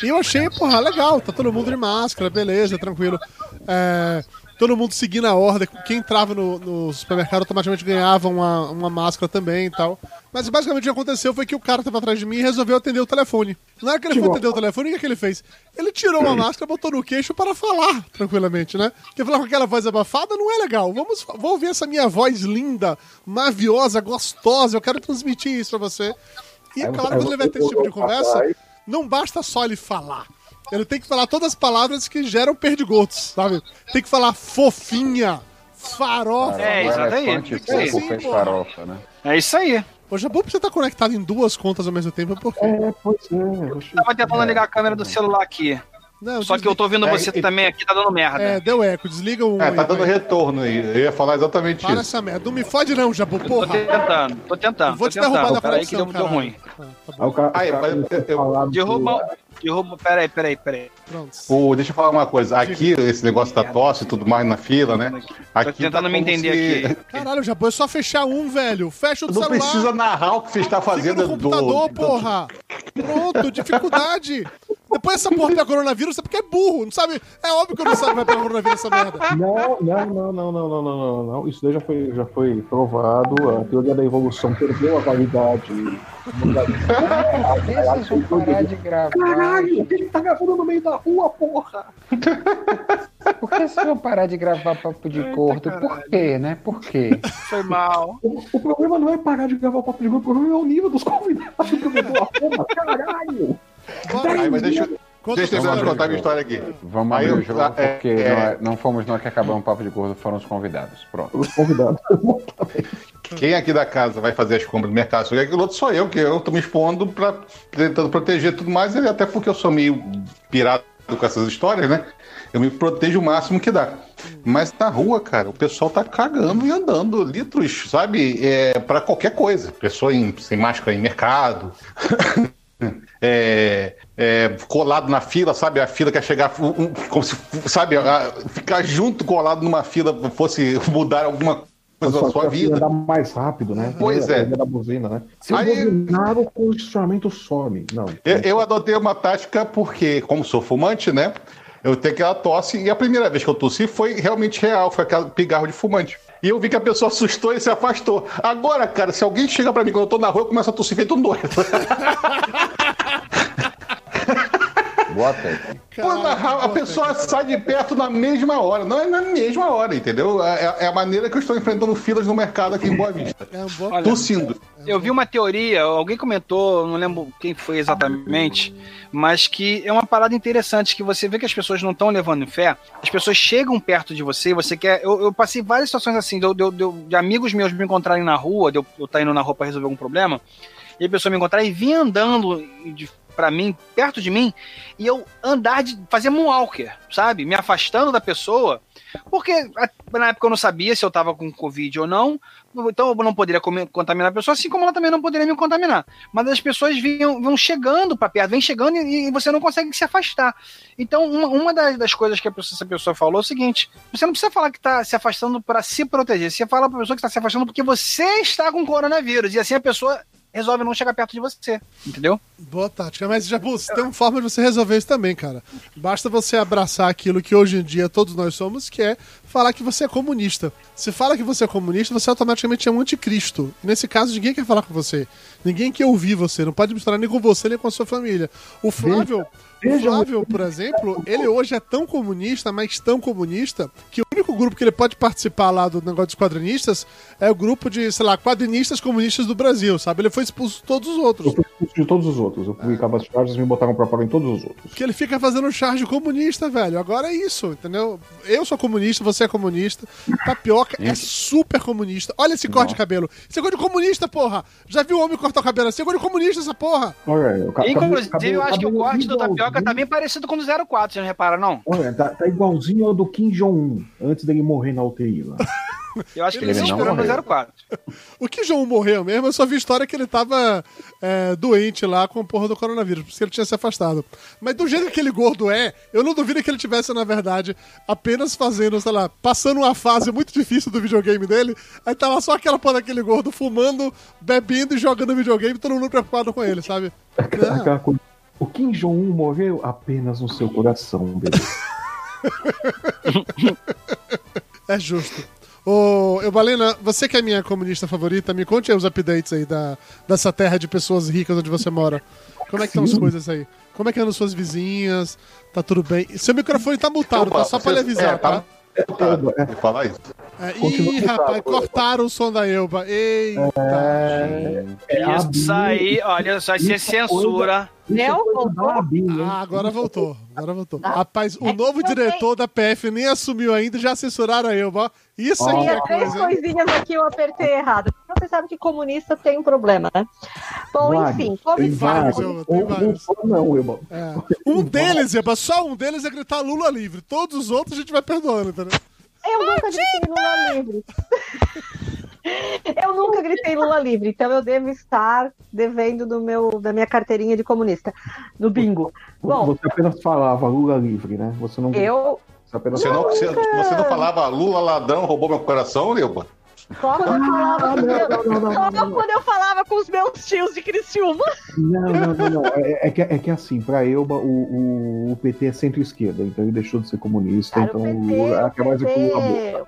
e eu achei, porra, legal, tá todo mundo de máscara, beleza, tranquilo. É, todo mundo seguindo a ordem, quem entrava no, no supermercado automaticamente ganhava uma, uma máscara também e tal. Mas basicamente o que aconteceu foi que o cara tava atrás de mim e resolveu atender o telefone. Na hora que ele foi Tirou. atender o telefone, o que, que ele fez? Ele tirou uma máscara, botou no queixo para falar tranquilamente, né? Porque falar com aquela voz abafada não é legal. Vamos, vou ouvir essa minha voz linda, maviosa, gostosa. Eu quero transmitir isso pra você. E claro, quando ele vai ter esse tipo de conversa, não basta só ele falar. Ele tem que falar todas as palavras que geram perdigotos, sabe? Tem que falar fofinha, farofa. É, O exatamente. aí. pouco fez porra. farofa, né? É isso aí. Ô, Jabu, você tá conectado em duas contas ao mesmo tempo, por quê? É, pois é. eu Tava tentando ligar a câmera do celular aqui. Não, Só que eu tô ouvindo É, você e- também aqui, tá dando merda. É, deu eco, desliga o. É, tá aí, dando vai. retorno aí. Eu ia falar exatamente Para isso. essa merda. Não me fode, não, Jabu, Tô porra. tentando, tô tentando. Vou tô te derrubar tentando. da Peraí que conexão, deu, deu ruim. Ah, tá bom. Aí o cara, Aí, o cara mas eu- eu- do-. Peraí, peraí, peraí. Pronto. O, deixa eu falar uma coisa. Aqui, esse negócio da tosse e tudo mais na fila, né? Aqui Tô tentando tá me entender se- aqui. Caralho, Jabu, é só fechar um, velho. Fecha o Não celular. precisa narrar o que você está Fica fazendo no computador, do. porra. Pronto, dificuldade. Depois essa porra pega coronavírus, é porque é burro, não sabe? É óbvio que eu não sabe vai é pegar coronavírus essa merda. Não, não, não, não, não, não, não, não, Isso daí já foi, já foi provado. A teoria da evolução perdeu a validade. Parar de gravar. Caralho, ele que tá gravando no meio da rua, porra? Por que se eu parar de gravar papo de Eita, gordo? Por quê, né? Por quê? Foi mal. O, o, problema não é parar de gravar papo de gordo, o problema é o nível dos convidados que eu vou caralho! Aí, mas deixa, eu- Conta deixa eu terminar de contar a minha história aqui. Vamos Aí abrir eu- o jogo é, porque é. não, é- não fomos nós que acabamos o papo de gordo, foram os convidados. Pronto. Os convidados. Quem aqui da casa vai fazer as compras do mercado? Só aquilo outro sou eu, que eu tô me expondo pra tentando proteger tudo mais, e até porque eu sou meio pirado com essas histórias, né? Eu me protejo o máximo que dá. Mas na rua, cara, o pessoal tá cagando e andando litros, sabe? É, para qualquer coisa. Pessoa em- sem máscara em mercado. É, é, colado na fila, sabe? A fila quer chegar, um- como se, sabe? a- ficar junto colado numa fila fosse mudar alguma coisa na sua vida. andar mais rápido, né? Pois é. Da buzina, né? Se eu Aí- buzinar, o condicionamento some. Não. Eu, eu adotei uma tática porque, como sou fumante, né? Eu tenho aquela tosse e a primeira vez que eu tossi foi realmente real, foi aquele pigarro de fumante. E eu vi que a pessoa assustou e se afastou. Agora, cara, se alguém chega pra mim quando eu tô na rua, eu começo a tossir feito um doido. Pô, a, a pessoa sai de perto na mesma hora. Não é na mesma hora, entendeu? É, é a maneira que eu estou enfrentando filas no mercado aqui em Boa Vista. É um bom... Olha, Tossindo. Eu vi uma teoria, alguém comentou, não lembro quem foi exatamente, mas que é uma parada interessante, que você vê que as pessoas não estão levando em fé, as pessoas chegam perto de você, você quer. Eu, eu passei várias situações assim, de, de de de amigos meus me encontrarem na rua, de eu estar indo na rua para resolver algum problema, e a pessoa me encontrar e vir andando de, pra mim, perto de mim, e eu andar de. fazer moonwalker, sabe? Me afastando da pessoa. Porque na época eu não sabia se eu tava com Covid ou não, então eu não poderia contaminar a pessoa, assim como ela também não poderia me contaminar. Mas as pessoas vinham, vão chegando para perto, vem chegando e, e você não consegue se afastar. Então, uma, uma das, das coisas que a pessoa- essa pessoa falou é o seguinte: você não precisa falar que está se afastando para se proteger, você fala para a pessoa que está se afastando porque você está com coronavírus, e assim a pessoa resolve não chegar perto de você, entendeu? Boa tática, mas Jabus, tem uma forma de você resolver isso também, cara. Basta você abraçar aquilo que hoje em dia todos nós somos, que é falar que você é comunista. Se fala que você é comunista, você automaticamente é um anticristo. Nesse caso, ninguém quer falar com você. Ninguém quer ouvir você. Não pode misturar nem com você, nem com a sua família. O Flávio, o Flávio, por exemplo, ele hoje é tão comunista, mas tão comunista, que o único grupo que ele pode participar lá do negócio dos quadrinistas é o grupo de, sei lá, quadrinistas comunistas do Brasil, sabe? Ele foi expulso de todos os outros. Eu fui expulso de todos os outros. Eu publicava as charges e me botaram pra fora em todos os outros. Que ele fica fazendo charge comunista, velho. Agora é isso, entendeu? Eu sou comunista, você é comunista. Tapioca é super comunista. Olha esse corte de cabelo. Esse é coisa de comunista, porra. Já viu o homem cortar o cabelo assim? É coisa de comunista essa porra. Olha, Inclusive, cabelo- eu acho que o corte do tapioca tá bem parecido com o do 04, você não repara, não? Olha, tá, tá igualzinho ao do Kim Jong-un, antes dele morrer na UTI lá. Eu acho que Ele ele se não inspirou no morreu. 04. O que João morreu mesmo, eu só vi história que ele tava é, doente lá com a porra do coronavírus, por isso que ele tinha se afastado. Mas do jeito que aquele gordo é, eu não duvido que ele tivesse, na verdade, apenas fazendo, sei lá, passando uma fase muito difícil do videogame dele, aí lá só aquela porra daquele gordo fumando, bebendo e jogando videogame, todo mundo preocupado com ele, sabe? Não. Aquela coisa. O Kim Jong-un morreu apenas no seu coração, bebê. É justo. Ô, Eubalena, você que é minha comunista favorita, me conte aí os updates aí da, dessa terra de pessoas ricas onde você mora. Como é que estão as coisas aí? Como é que andam suas vizinhas? Tá tudo bem? Seu microfone tá mutado, Opa, tá? Só pra lhe vocês- avisar, é, tá? Tá, tá, falar isso. É, Continua ih, rapaz, Euba. cortaram o som da Elba. Eita. É a Isso aí, olha, só Isso é censura. É Neo coisa voltou? da Bia, hein? Ah, agora voltou. Agora voltou. Ah. Rapaz, o É novo diretor da PF nem assumiu ainda e já censuraram a Elba. Isso aqui Tinha é três coisa, coisinhas aqui eu apertei errado. Você sabe que comunista tem um problema, né? Bom, Vários. enfim, como Tem vários, eu- tem vários. Não. É. Um deles, Eba, só um deles é gritar Lula livre. Todos os outros a gente vai perdoando, entendeu? Eu nunca gritei Lula livre. Eu nunca gritei Lula livre, então eu devo estar devendo do meu, da minha carteirinha de comunista, no bingo. Bom, Você apenas falava Lula livre, né? Você não. eu Você apenas Você não, você, você não falava Lula ladrão roubou meu coração, Leuba? Só quando eu falava, com meu- não, não, não, só não, não. quando eu falava com os meus tios de Criciúma. Não, não, não, não. É, é que, é que assim, pra Elba, o, o, o PT é centro-esquerda, então ele deixou de ser comunista, Cara, então o o PT, Lula quer mais o PT, boca.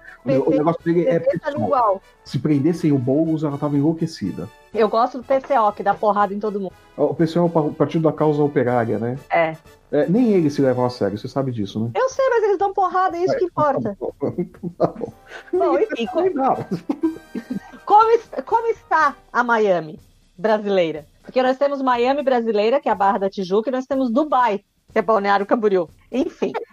o negócio dele é pessoal. Se prendessem o Boulos, ela tava enlouquecida. Eu gosto do PCO, que dá porrada em todo mundo. O pessoal é o partido da causa operária, né? É. É, nem eles se levam a sério, você sabe disso, né? Eu sei, mas eles dão porrada, é isso que importa. Tá bom. Bom, enfim, co- Não. como, es- como está a Miami brasileira? Porque nós temos Miami brasileira, que é a Barra da Tijuca, e nós temos Dubai, que é Balneário Camboriú. Enfim.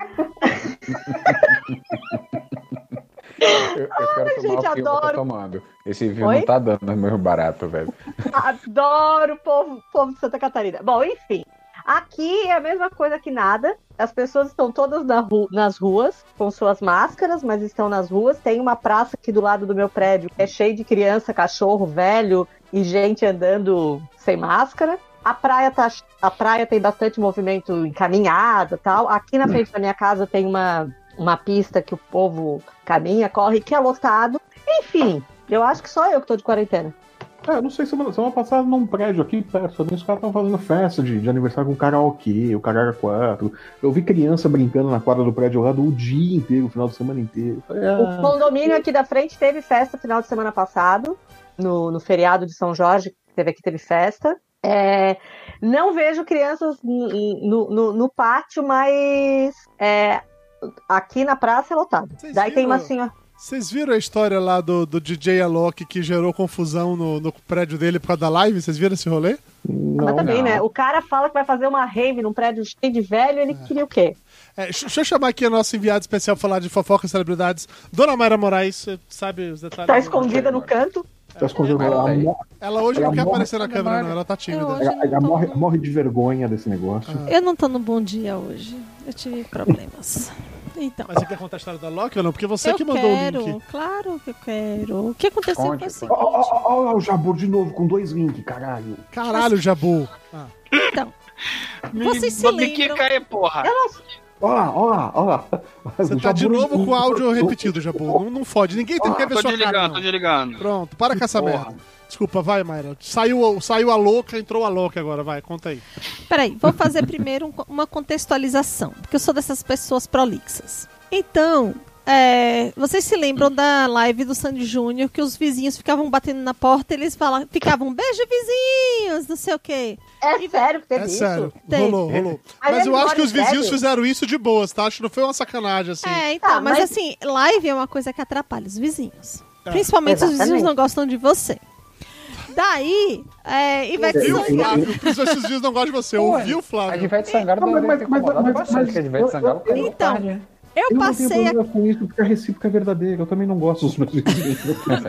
Eu, eu quero Ai, tomar gente, o que eu tô tomando. Esse vinho Oi? não tá dando meu barato, velho. Adoro o povo, povo de Santa Catarina. Bom, enfim. Aqui é a mesma coisa que nada. As pessoas estão todas na ru- nas ruas, com suas máscaras, mas estão nas ruas. Tem uma praça aqui do lado do meu prédio que é cheio de criança, cachorro, velho e gente andando sem máscara. A praia, tá, a praia tem bastante movimento em caminhada e tal. Aqui na frente da minha casa tem uma, uma pista que o povo caminha, corre, que é lotado. Enfim, eu acho que só eu que tô de quarentena. É, eu não sei, semana, semana passada num prédio aqui perto também, os caras estavam fazendo festa de, de aniversário com karaokê, o cara era quatro. Eu vi criança brincando na quadra do prédio lá o dia inteiro, o final de semana inteiro. Falei, O ah, condomínio aqui da frente teve festa final de semana passado, no, no feriado de São Jorge, que teve aqui, teve festa. É, não vejo crianças no, no, no pátio, mas é, aqui na praça é lotado. Daí tem uma senhora. Vocês viram a história lá do, do DJ Alok que gerou confusão no, no prédio dele por causa da live? Vocês viram esse rolê? Mas não, também, não. né? O cara fala que vai fazer uma rave num prédio cheio de velho, ele queria o quê? É, deixa eu chamar aqui a nossa enviada especial pra falar de fofoca e celebridades. Dona Mayra Moraes, você sabe os detalhes? Tá escondida no canto. tá escondendo Ela ela, tá hoje Ela não quer morre- aparecer na câmera, não. Ela tá tímida. Ela- ela morre, no- morre de vergonha desse negócio. Eu não tô no bom dia hoje. Eu tive problemas. Então. Mas você quer contar a história da Loki ou não? Porque você eu que mandou quero, o link. claro que eu quero. O que aconteceu Conte, foi o seguinte. Ó, ó, ó, ó lá o Jabur de novo, com dois links, caralho. Caralho, Jabu. Ah, Então, vocês se lembram... biquica aí, porra. Ó lá, ó lá, ó lá. você O tá de novo com o áudio repetido, Jabu. Não, não fode. Ninguém tem que ver Tô sua cara. desligando, não. tô desligando. Pronto, para com essa Porra. merda. Desculpa, vai, Mayra. Saiu, saiu a louca, entrou a louca agora. Vai, conta aí. Peraí, vou fazer primeiro um- uma contextualização, porque eu sou dessas pessoas prolixas. Então, é, vocês se lembram da live do Sandy Júnior que os vizinhos ficavam batendo na porta e eles falavam, ficavam, beijo vizinhos, não sei o quê. É sério que teve É isso? sério. Tem. Rolou, rolou. Mas Mas eu acho que os sério? vizinhos fizeram isso de boas, tá? Acho que não foi uma sacanagem assim. É, então, Tá, mas, mas- assim, live é uma coisa que atrapalha os vizinhos. É. Principalmente se os vizinhos Exatamente. não gostam de você. Daí, é, Ivete Viu, Sangalo... Flávio? Por isso esses dias não gostam de você. Ouviu, A Flávio? Ivete Sangalo Não, mas- mas- incomodado mas- bastante, mas- a Ivete eu- Sangalo caiu Então, tarde, né? Eu Eu não tenho passei a... com isso, porque a recíproca é verdadeira. Eu também não gosto dos meus vizinhos.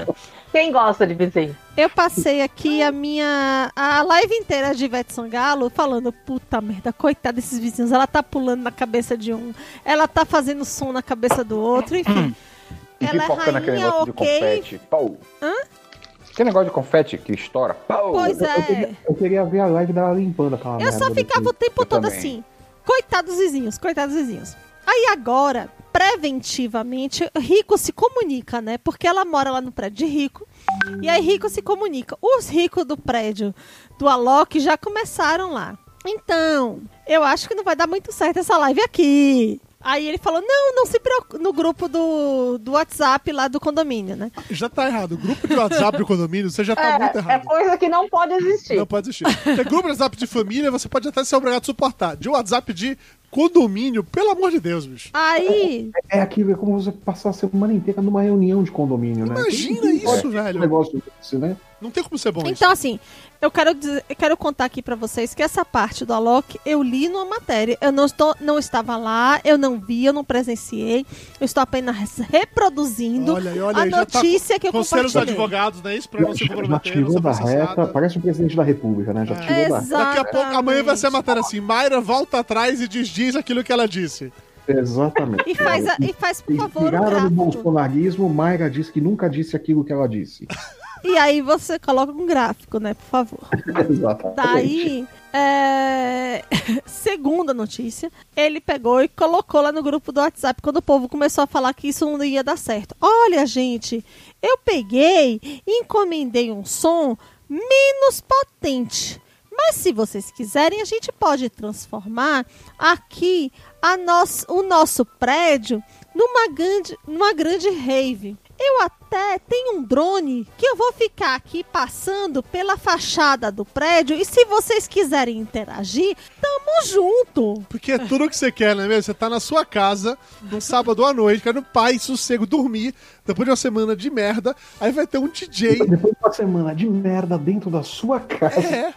Quem gosta de vizinho? Eu passei aqui a minha. a live inteira de Ivete Sangalo falando, puta merda, coitada desses vizinhos. Ela tá pulando na cabeça de um, ela tá fazendo som na cabeça do outro, enfim. E ela é rainha, ok. confete. Pau. Aquele negócio de confete que estoura. Pau. Pois Eu é. queria, eu queria ver a live dela limpando aquela Eu merda. só ficava o tempo Eu todo também. assim. Coitados dos vizinhos, coitados dos vizinhos. Aí agora, preventivamente, Rico se comunica, né? Porque ela mora lá no prédio de Rico. E aí Rico se comunica. Os ricos do prédio do Alok já começaram lá. Então, eu acho que não vai dar muito certo essa live aqui. Aí ele falou: não, não se preocupe. No grupo do, do WhatsApp lá do condomínio, né? Já tá errado. O grupo de WhatsApp do condomínio, você já tá muito É, é errado. coisa que não pode existir. Não pode existir. Tem grupo de WhatsApp de família, você pode até ser obrigado a suportar. De WhatsApp de condomínio, pelo amor de Deus, bicho. Aí, É aquilo, é como você passar a semana inteira numa reunião de condomínio, né? Imagina isso, velho. Um negócio desse, né? Não tem como ser bom isso. Então, assim, eu quero, dizer- eu quero contar aqui pra vocês que essa parte do Alok eu li numa matéria. Eu não, estou, não estava lá, eu não vi, eu não presenciei. Eu estou apenas reproduzindo Olha olha a já tá notícia que eu compartilhei. advogados, não é isso? Pra não se Já, já comprometer, ser da reta, parece o presidente da república, né? Já É. tirou da Exato. Daqui a pouco, amanhã vai ser a matéria assim, Mayra volta atrás e desdiz aquilo que ela disse. Exatamente. E faz, a- e faz por favor, um Inspirada no gráfico. bolsonarismo, Mayra disse que nunca disse aquilo que ela disse. E aí você coloca um gráfico, né, por favor. Exatamente. Daí, é... segunda notícia, ele pegou e colocou lá no grupo do WhatsApp quando o povo começou a falar que isso não ia dar certo. Olha, gente, eu peguei e encomendei um som menos potente. Mas se vocês quiserem, a gente pode transformar aqui a nosso, o nosso prédio numa grande, numa grande rave. Eu até até tem um drone que eu vou ficar aqui passando pela fachada do prédio e se vocês quiserem interagir, tamo junto. Porque é tudo o que você quer, né mesmo? Você tá na sua casa, num sábado à noite, querendo paz, sossego, dormir, depois de uma semana de merda, aí vai ter um DJ. Depois de uma semana de merda dentro da sua casa. É.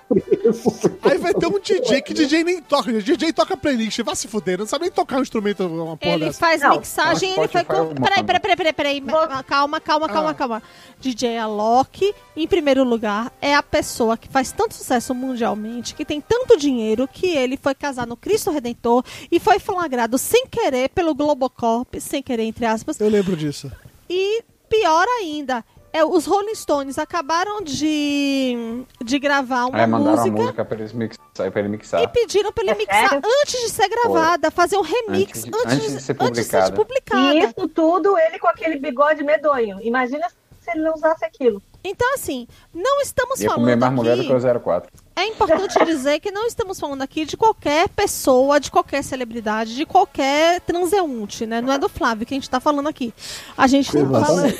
Aí vai ter um DJ que DJ nem toca. DJ toca playlist, vai se fuder, não sabe nem tocar um instrumento, uma porra Ele dessa. faz Não, mixagem, ele foi eu Peraí, peraí, peraí, peraí, peraí. Calma, calma, calma, Ah. calma. DJ Alok, em primeiro lugar, é a pessoa que faz tanto sucesso mundialmente, que tem tanto dinheiro, que ele foi casar no Cristo Redentor e foi flagrado sem querer pelo Globocorp, sem querer, entre aspas. Eu lembro disso. E pior ainda, é, os Rolling Stones acabaram de, de gravar uma Aí mandaram música. a música pra, eles mix... pra ele E mixar. pediram pra ele É mixar sério? antes de ser gravada, fazer um remix Antes de- antes, antes de ser antes de ser publicada. E isso tudo, ele com aquele bigode medonho. Imagina se ele não usasse aquilo. Então, assim, não estamos Ia comer falando mais mulher do aqui. que o 04. É importante dizer que não estamos falando aqui de qualquer pessoa, de qualquer celebridade, de qualquer transeunte, né? Não é do Flávio que a gente tá falando aqui. A gente tá falando.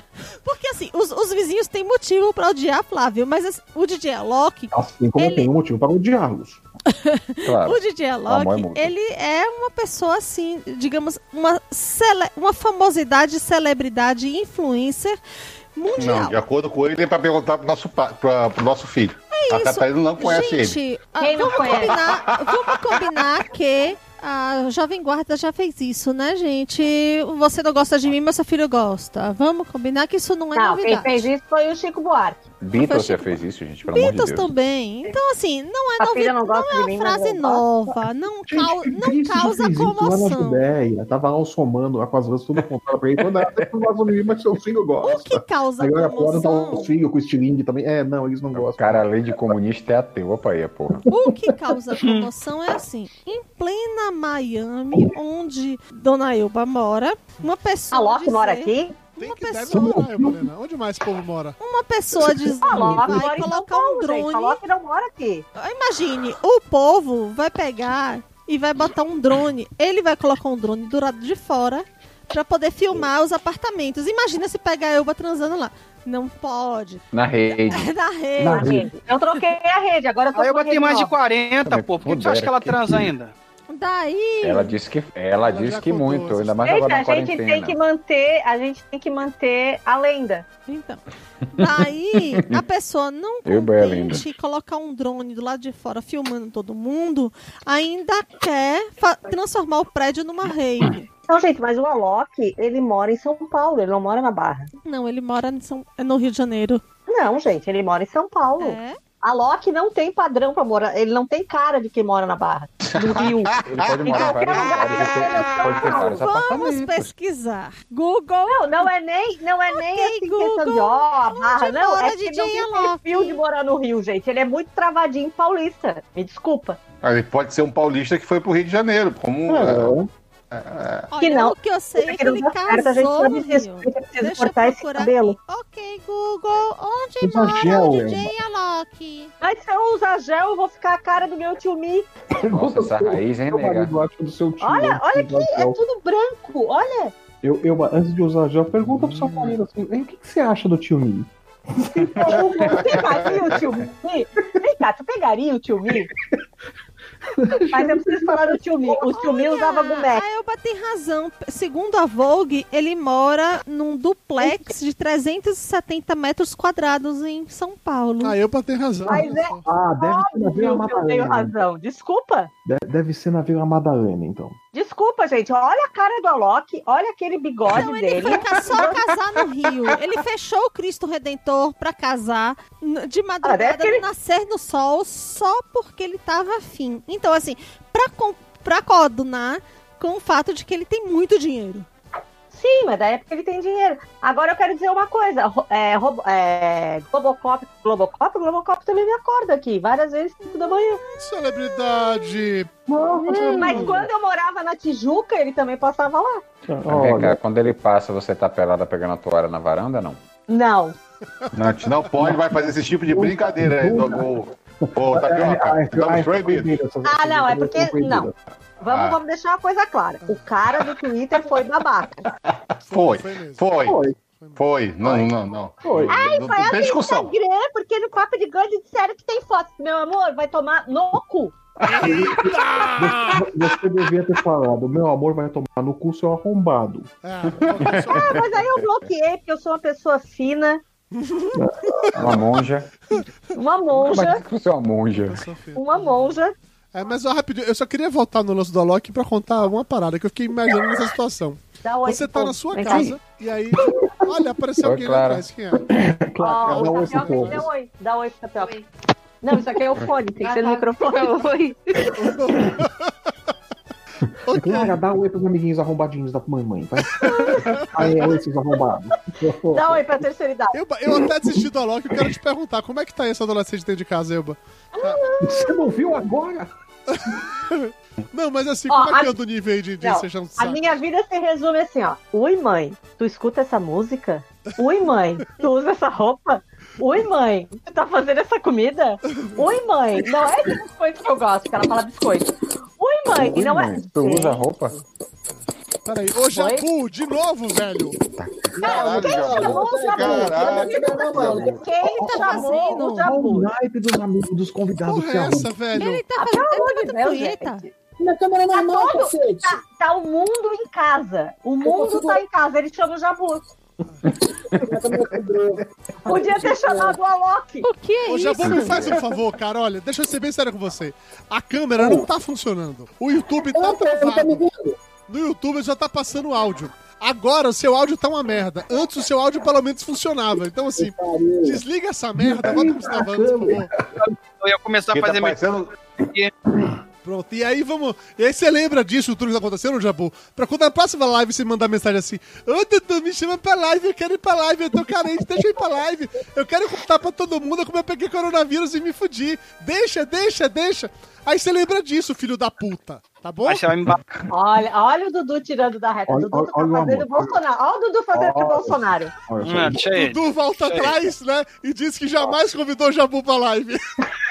Porque, assim, os, os vizinhos têm motivo pra odiar Flávio, mas assim, o DJ Alok. Assim como Ele- tem um motivo para odiá-los. Claro. O DJ é Alok, mútuo. ele é uma pessoa assim, digamos, uma, cele... uma famosidade, celebridade, influencer mundial. Não, de acordo com ele, é pra perguntar pro nosso, pa... pra, pro nosso filho. A isso. Catarina não conhece ele. Gente, ah, Quem não vamos, conhece? combinar, vamos combinar que a Jovem Guarda já fez isso, né, gente? Você não gosta de mim, mas seu filho gosta. Vamos combinar que isso não é não, quem novidade. fez isso foi o Chico Buarque. Beatles já fez isso, gente, pelo amor de Beatles Deus. também. Então, assim, não é A novidade. não Não é uma frase gosto. nova. Não, cau- não causa comoção. Judéia. Tava lá somando lá com as ruas tudo apontado pra ele. Quando ela não gosta de mim, mas seu filho O gosta. que causa Agora fora tá comoção? o filho com o estilingue também. É, não, eles não O gostam. cara, além de comunista, é ateu. Opa aí, porra. O que causa comoção é assim, em plena Miami, onde Dona Elba mora, uma pessoa A Loki dizer- mora aqui? Tem Uma que deve pessoa- morar, Helena. Onde mais esse povo mora? Uma pessoa diz A Loki vai colocar um drone. A Loki não mora aqui. Imagine, o povo vai pegar e vai botar um drone. Ele vai colocar um drone do lado de fora pra poder filmar os apartamentos. Imagina se pegar a Elba transando lá. Não pode. Na rede. Da rede. Na rede. Eu troquei a rede, agora eu tô Aí eu botei mais de nova. 40, Também pô. Por que tu acha que ela transa que- ainda? Daí. Ela disse que, ela Ela disse que contou muito, ainda mais Gente, agora a na gente quarentena. tem que manter, a gente tem que manter a lenda. Então. Daí a pessoa não contente colocar um drone do lado de fora filmando todo mundo, ainda quer transformar o prédio numa rave. Não, gente, mas o Alok, ele mora em São Paulo, ele não mora na Barra. Não, ele mora em São- no Rio de Janeiro. Não, gente, ele mora em São Paulo. É. A Loki não tem padrão pra morar, ele não tem cara de quem mora na Barra, do Rio. Ele pode morar em qualquer lugar pode ter Vamos pesquisar. Google. Não, não é nem, não é nem Ok, assim questão de Google, ó, a Barra, não, é que não tem perfil de morar no Rio, gente. Ele é muito travadinho paulista. Me desculpa. Ah, Ele pode ser um paulista que foi pro Rio de Janeiro. Como. É, Olha, Que não. o que eu sei é que ele casou. A gente precisa Deixa eu cortar esse procurar cabelo. Ok, Google, onde Usa mora gel, o DJ Alok? Mas se eu usar gel, eu vou ficar a cara do meu tio Mi. Nossa, essa raiz, hein, nega? Olha, né, olha aqui, é tudo branco. Olha. Eu, eu, antes de usar gel, pergunta pro seu marido assim: "Ei, o que, que você acha do tio Mi? Tu pegaria o tio Mi? Vem cá, tu pegaria o tio Mi? Mas eu preciso falar do tio Mi. O tio Mi usava gumete. A Elba tem razão. Segundo a Vogue, ele mora num duplex de 370 metros quadrados em São Paulo. Ah, eu pra ter razão. Mas é Ah, deve ser na Vila que eu tenho Madalena. razão. Desculpa. De- Deve ser na Vila Madalena, então. Desculpa, gente. Olha a cara do Alok. Olha aquele bigode Não, ele dele. ca- só casar no Rio. Ele fechou o Cristo Redentor pra casar de Ah, madrugada que ele- no nascer do sol só porque ele tava afim. Então, assim, pra, com- pra coordenar com o fato de que ele tem muito dinheiro. Sim, mas da época ele tem dinheiro. Agora eu quero dizer uma coisa. É, robo- é, Globocop, Globocop, Globocop também me acorda aqui. Várias vezes, 5 da manhã. Celebridade. Mas quando eu morava na Tijuca, ele também passava lá. Vem Olha, cá, quando ele passa, você tá pelada pegando a toalha na varanda, não? Não. Não, a gente não pode vai fazer esse tipo de brincadeira aí, do Ô, ô, Tapioca, estamos proibidos. Ah, não, é porque- não. Vamos, Ah. vamos deixar uma coisa clara. O cara do Twitter foi babaca. Foi, Foi foi. Foi. Foi, não, não, não. Foi. Ai, não, foi não tem no discussão. Instagram, porque no Copo de Gordo disseram que tem foto. Meu amor, vai tomar no cu. Você, devia ter falado, meu amor vai tomar no cu seu arrombado. Só- Ah, mas aí eu bloqueei, porque eu sou uma pessoa fina, Uma monja. uma monja, é é uma monja? uma monja. É, mas ó, rapidinho, eu só queria voltar no lance do Alok pra contar uma parada que eu fiquei imaginando nessa situação. Dá oi, Você tá pô. na sua Vem cá. casa e aí, olha, apareceu alguém lá atrás. Quem é? Claro, Ó, dá o oi Tapioca deu oi. Dá oi pro Tapioca. Não, isso aqui é o fone, tem que ser no microfone. Oi. Ok. Clara, dá oi pros amiguinhos arrombadinhos da mamãe, vai. Aí, é esses arrombados. Dá oi pra terceira idade. Elba, eu até desisti do Alok, eu quero te perguntar, como é que tá esse adolescente dentro de casa, Elba? Você não viu agora? Não, mas assim, Ó, como é que a- anda o nível aí de, de Não, ser um A saco? minha vida se resume assim, ó. Oi, mãe, tu escuta essa música? Oi, mãe, tu usa essa roupa? Oi, mãe, tu tá fazendo essa comida? Oi, mãe, não é de biscoito que eu gosto, que ela fala biscoito. Oi, mãe, Ui, não é. mãe, Tu usa roupa? Peraí, ô Jabu, de novo, velho! Caralho, Jabu. Caralho. Quem tá chamou fazendo? o Olha o Jabu? naipe dos amigos dos convidados Porra é essa, velho? Ele tá fazendo, ele tá Meu batendo Deus, punheta. Na câmera normal, todo- cacete. Tá, tá o mundo em casa. O mundo tá em casa. Ele chama o Jabu. Quebrou. Podia ter chamado o Alok. O que é Ô isso? Jabu, me faz um favor, cara, olha, deixa eu ser bem sério com você. A câmera não tá funcionando. O YouTube tá tá me travado. vendo. No YouTube já tá passando áudio. Agora o seu áudio tá uma merda. Antes o seu áudio pelo menos funcionava. Então assim, desliga essa merda, volta pro Estavantes, por favor. Eu ia começar a tá fazer parecendo, Pronto, e aí vamos. E aí você lembra disso, tudo que tá acontecendo, Jabu? Pra quando na próxima live você mandar mensagem assim: Ô Dudu, me chama pra live, eu quero ir pra live, eu tô carente, deixa eu ir pra live. Eu quero contar pra todo mundo como eu peguei coronavírus e me fudi. Deixa, deixa, deixa. Aí você lembra disso, filho da puta, tá bom? Aí você vai me bater. Olha, olha o Dudu tirando da reta. Olha- Dudu olha- tá olha o fazendo. Bolsonaro. Olha o Dudu fazendo Olha. Bolsonaro. Olha. Dudu volta atrás, né? E diz que jamais convidou o Jabu pra live.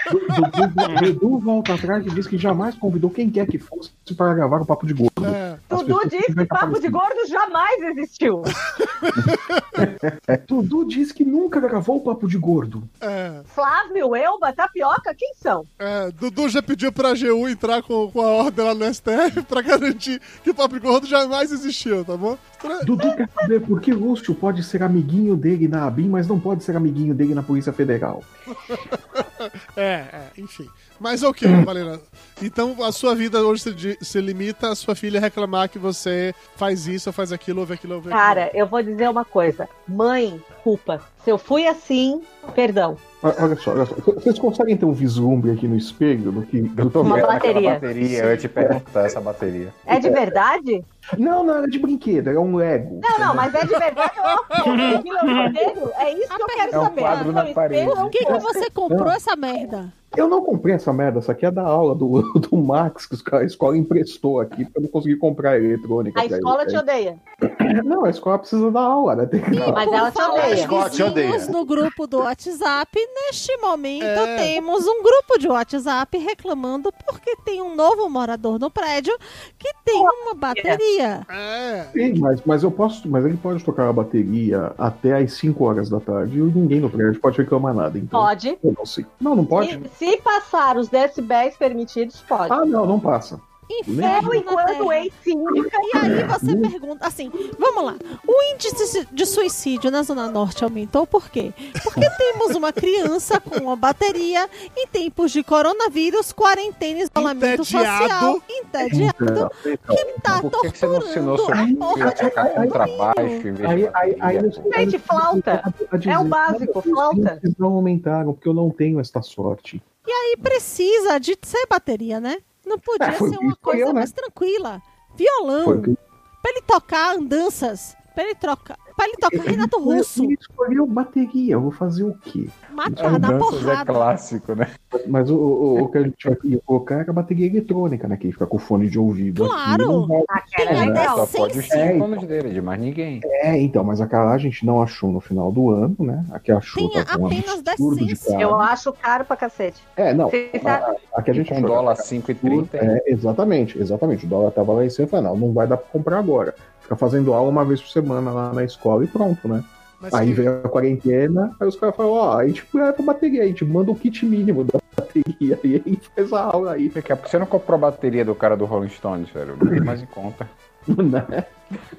Dudu, Dudu volta atrás e diz que jamais convidou quem quer que fosse para gravar o Papo de Gordo. É. Dudu disse que papo de gordo jamais existiu. Dudu diz que nunca gravou o Papo de Gordo. É, Flávio, Elba, Tapioca, quem são? é, Dudu já pediu pra GU entrar com, com a ordem lá no STF pra garantir que o Papo Gordo jamais existiu, tá bom? Dudu quer saber por que Lúcio pode ser amiguinho dele na ABIN, mas não pode ser amiguinho dele na Polícia Federal. É, é, enfim. Mas ok, Valena. Então a sua vida hoje se, se limita a sua filha reclamar que você faz isso, ou faz aquilo, ouve aquilo, ouve aquilo. Cara, eu vou dizer uma coisa. Mãe, culpa. Se eu fui assim, perdão. Olha olha só, olha só. Vocês conseguem ter um vislumbre aqui no espelho do que. Do Uma aquela bateria. bateria. Eu ia te perguntar essa bateria. É de verdade? Não, não, era de brinquedo, era um Lego. Não, não, mas é de verdade ou é um espelho? É isso que eu quero É um saber. quadro na parede. é um Por que, que você comprou essa merda? Eu não comprei essa merda, essa aqui é da aula do, do Max, que a escola emprestou aqui, eu não consegui comprar eletrônica. A pra escola ele. te odeia. Não, a escola precisa da aula, né? Tem que dar. Mas ela te odeia. de Escola te odeia. no grupo do WhatsApp, neste momento É. temos um grupo de WhatsApp reclamando porque tem um novo morador no prédio que tem uma bateria. É. Sim, mas, mas eu posso, mas ele pode tocar a bateria até às 5 horas da tarde e ninguém no prédio pode reclamar nada. Então, Pode. eu não sei. Não, não pode? Se, se passar os decibéis permitidos, pode. Ah, não, não passa. Inferno enquanto ex-síndica, E aí você pergunta, assim, vamos lá. O índice de suicídio na Zona Norte aumentou por quê? Porque temos uma criança com uma bateria em tempos de coronavírus, quarentena, isolamento Entediado. social, entediado, Então, então, que tá Por que, que você não ensinou seu torturando a filho tocar um contrabaixo em vez Gente, flauta. É o básico, "Não, os flauta." não aumentaram, porque eu não tenho esta sorte. E precisa de ser bateria, né? Não podia É, foi ser uma coisa né? mais tranquila. Violão, Foi pra ele tocar andanças, pra ele trocar, pra ele tocar Renato Russo, Ele escolheu bateria, eu vou fazer o quê? Matar na Andanças é porrada. clássico, né? Mas o, o, o que a gente vai colocar é a bateria eletrônica, né? Que fica com fone de ouvido. aqui, Claro. não vai- aquela Quem é é legal. Só pode os cinco anos dele, de mais ninguém. É, então, mas aquela a gente não achou no final do ano, né? Aqui achou tá com um apenas absurdo de decência. caro. Eu acho caro pra cacete. É, não. Você A, sabe- a, a a gente Com achou dólar que era 5,30. É, exatamente, exatamente. O dólar tava lá em cima, eu falei, não, não vai dar pra comprar agora. Fica fazendo aula uma vez por semana lá na escola e pronto, né? Mas Aí que- veio a quarentena, aí os caras falaram, ó, a gente leva a bateria, a gente manda o kit mínimo da bateria, e aí faz a aula aí, Por que você não comprou a bateria do cara do Rolling Stones, velho? Muito mais em conta. né?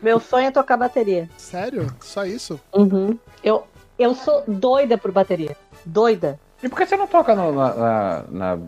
Meu sonho é tocar bateria. Sério? Só isso? Uhum. Eu, eu sou doida por bateria. Doida. E por que você não toca no- na. na, na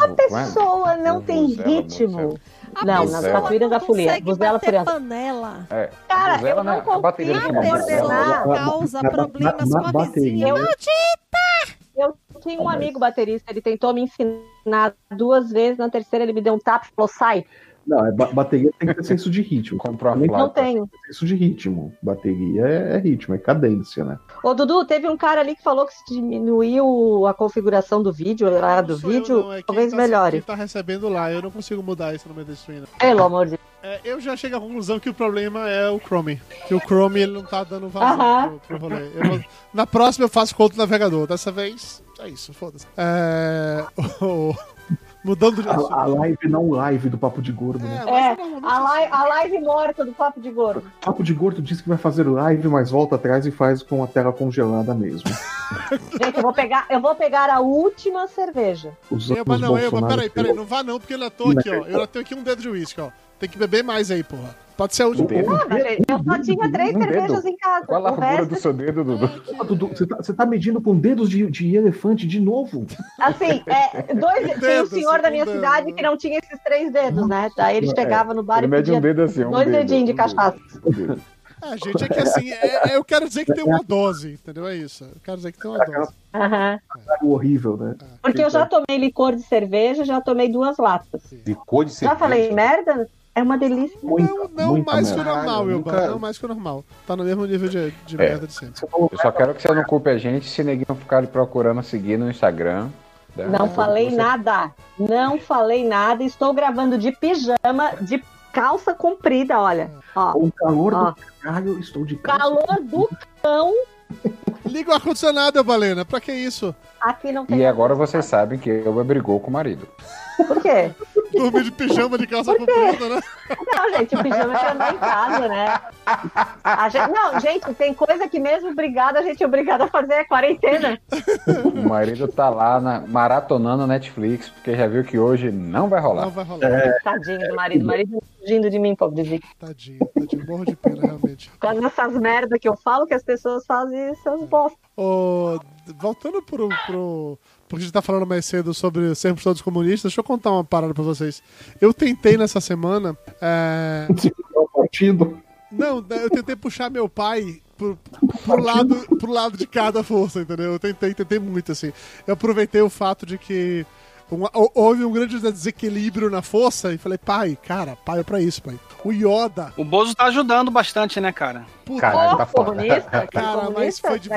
A é? pessoa não tem Vuvuzela, ritmo. A Não, na capoeira da folia. bater furiosa. panela. É, Cara, vuvuzela, eu não né? A bateria consigo do A Rolling Stones. pessoa Na- causa na- problemas com a vizinha. bateria. Maldita! Eu tinha um amigo baterista, ele tentou me ensinar duas vezes, na terceira ele me deu um tapa e falou, sai. Não, é, ba- bateria tem que ter senso de ritmo. Comprou a. Não tenho. Senso de ritmo. Bateria é, é ritmo, é cadência, né? Ô, Dudu, teve um cara ali que falou que se diminuiu a configuração do vídeo, a do sou eu, vídeo, não, é talvez tá- melhore. Quem tá recebendo lá, eu não consigo mudar isso no do stream. não. Pelo amor de Deus. É, eu já chego à conclusão que o problema é o Chrome. Que o Chrome ele não tá dando vazão pro, pro rolê. Eu vou- na próxima eu faço com outro navegador. Dessa vez, é isso, foda-se. É, o- mudando de assunto. A, a live não live do Papo de Gordo, né? É, É, a, live, a live morta do Papo de Gordo. Papo de Gordo disse que vai fazer live, mas volta atrás e faz com a tela congelada mesmo. Gente, eu vou pegar, eu vou pegar a última cerveja. Os, Eu, mas os não, eu, mas Bolsonaro- peraí, peraí, não vá não, porque eu já tô aqui, ó. Eu já tenho aqui um dedo de uísque, ó. Tem que beber mais aí, porra. Pode ser a última. Ah, mas, gente, eu só tinha três Um cervejas dedo. em casa. Qual a largura resto, do seu dedo, Dudu? Ah, Dudu, Você tá, você tá medindo com dedos de, de elefante de novo? assim, é, dois, tem um dedo, senhor da minha um dedo. cidade que não tinha esses três dedos, né? Daí ele É, chegava no bar Ele e mede um dedo assim, um dois dedo, dedinhos de um cachaça. um dedo. É, gente, é que assim, é- é- eu quero dizer que tem uma dose, entendeu? É isso. Eu quero dizer que tem uma dose. Aham. Algo horrível, né? Porque eu já tomei licor de cerveja, já tomei duas latas. De cor de Já cerveja. falei merda? É uma delícia. Muita, Não, não muita mais que o merda. normal, Elba. nunca- Não mais que o normal. Tá no mesmo nível de, de É. merda de sempre. Eu só quero que você não culpe a gente se neguinho ficar procurando seguir no Instagram. né? Não falei Você- nada. Não falei nada. Estou gravando de pijama, de calça comprida, olha. Ó, o calor Ó. do caralho, estou de calça. calor do cão. Liga o ar-condicionado, Balena. Pra que isso? Aqui não tem. E agora vocês sabem que eu brigou com o marido. Por quê? Dormir de pijama de calça comprida, né? Não, gente, o pijama é andar em casa, né? A gente- não, gente, tem coisa que mesmo obrigada, a gente é obrigada a fazer, é quarentena. O marido tá lá na, maratonando Netflix, porque já viu que hoje não vai rolar. Não vai rolar. É. Tadinho do marido, o marido fugindo de mim, pobrezinho. Tadinho, tadinho. Morro de pena, realmente. Por causa dessas merda que eu falo que as pessoas fazem seus bosta. Ô, voltando pro, pro. Porque a gente tá falando mais cedo sobre sermos todos comunistas, deixa eu contar uma parada pra vocês. Eu tentei nessa semana. é, partido. Não, eu tentei puxar meu pai pro, pro, lado, pro lado de cada força, entendeu? Eu tentei, tentei muito, assim. Eu aproveitei o fato de que hou- houve um grande desequilíbrio na força e falei, pai, cara, pai é pra isso, pai. O Yoda, O Bozo tá ajudando bastante, né, cara? puta, Caralho, tá foda. comunista, Cara, mas foi de,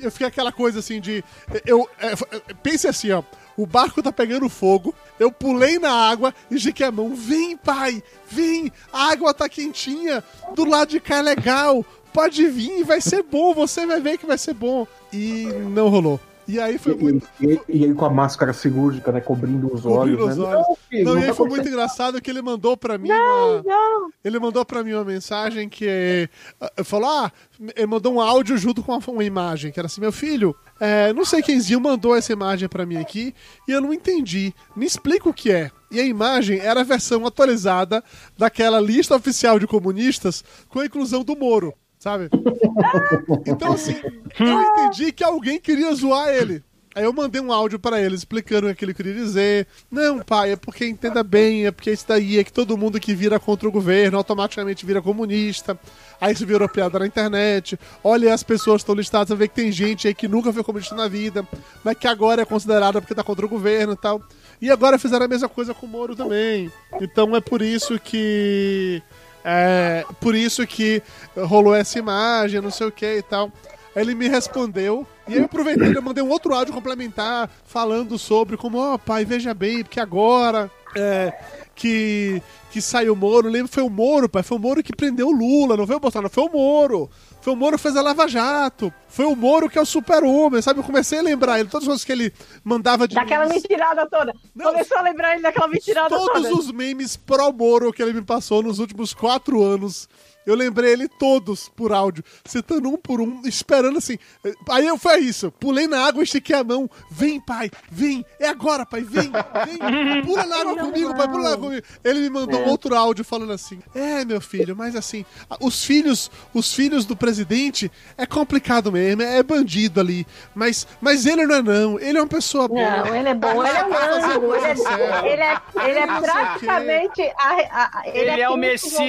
eu fiquei aquela coisa assim de. Eu, é, pense assim, ó. O barco tá pegando fogo, eu pulei na água e estiquei a mão. Vem, pai! Vem! A água tá quentinha! Do lado de cá é legal! Pode vir, vai ser bom, você vai ver que vai ser bom. E não rolou. E aí foi E, muito. e, e aí com a máscara cirúrgica, né? Cobrindo os olhos. Cobrindo os né? olhos. Não, filho, Não, não e aí tá foi muito engraçado que ele mandou pra mim uma. Não, Ele mandou pra mim uma mensagem que eh, falou: Ah, ele mandou um áudio junto com uma, imagem, que era assim: Meu filho, eh, não sei quemzinho mandou essa imagem pra mim aqui e eu não entendi. Me explica o que é. E a imagem era a versão atualizada daquela lista oficial de comunistas com a inclusão do Moro, sabe? Então, assim, eu entendi que alguém queria zoar ele. Aí eu mandei um áudio pra ele explicando o que ele queria dizer. Não, pai, é porque entenda bem, é porque isso daí é que todo mundo que vira contra o governo automaticamente vira comunista. Aí isso virou piada na internet. Olha, as pessoas estão listadas, você vê que tem gente aí que nunca foi comunista na vida, mas que agora é considerada porque tá contra o governo e tal. E agora fizeram a mesma coisa com o Moro também. Então é por isso que. É por isso que rolou essa imagem, não sei o que e tal. Ele me respondeu, e eu aproveitei, eu mandei um outro áudio complementar, falando sobre como, ó, pai, veja bem, porque agora é, que, que saiu o Moro. Lembro, foi o Moro, pai. Foi o Moro que prendeu o Lula, não foi o Bolsonaro, foi o Moro. Foi o Moro que fez a Lava Jato. Foi o Moro que é o super-homem, sabe? Eu comecei a lembrar ele, todas as coisas que ele mandava de. Daquela mentirada toda. Não. Começou a lembrar ele daquela mentirada Todos toda. os memes pró-Moro que ele me passou nos últimos quatro anos. Eu lembrei ele todos por áudio, citando um por um, esperando assim. Aí eu foi isso. Pulei na água, estiquei a mão. Vem, pai, vem. É agora, pai, vem, vem. Pula na água comigo, pai, pula na água comigo. Ele me mandou É. outro áudio falando assim: É, meu filho, mas assim, os filhos, os filhos do presidente é complicado mesmo, é bandido ali. Mas, mas ele não é não, ele é uma pessoa boa. Não, ele é bom, ele é um Vai fazer anjo, ele é, ele é, ele é o quê. praticamente. a- a- a- Ele é o Cristo voltando.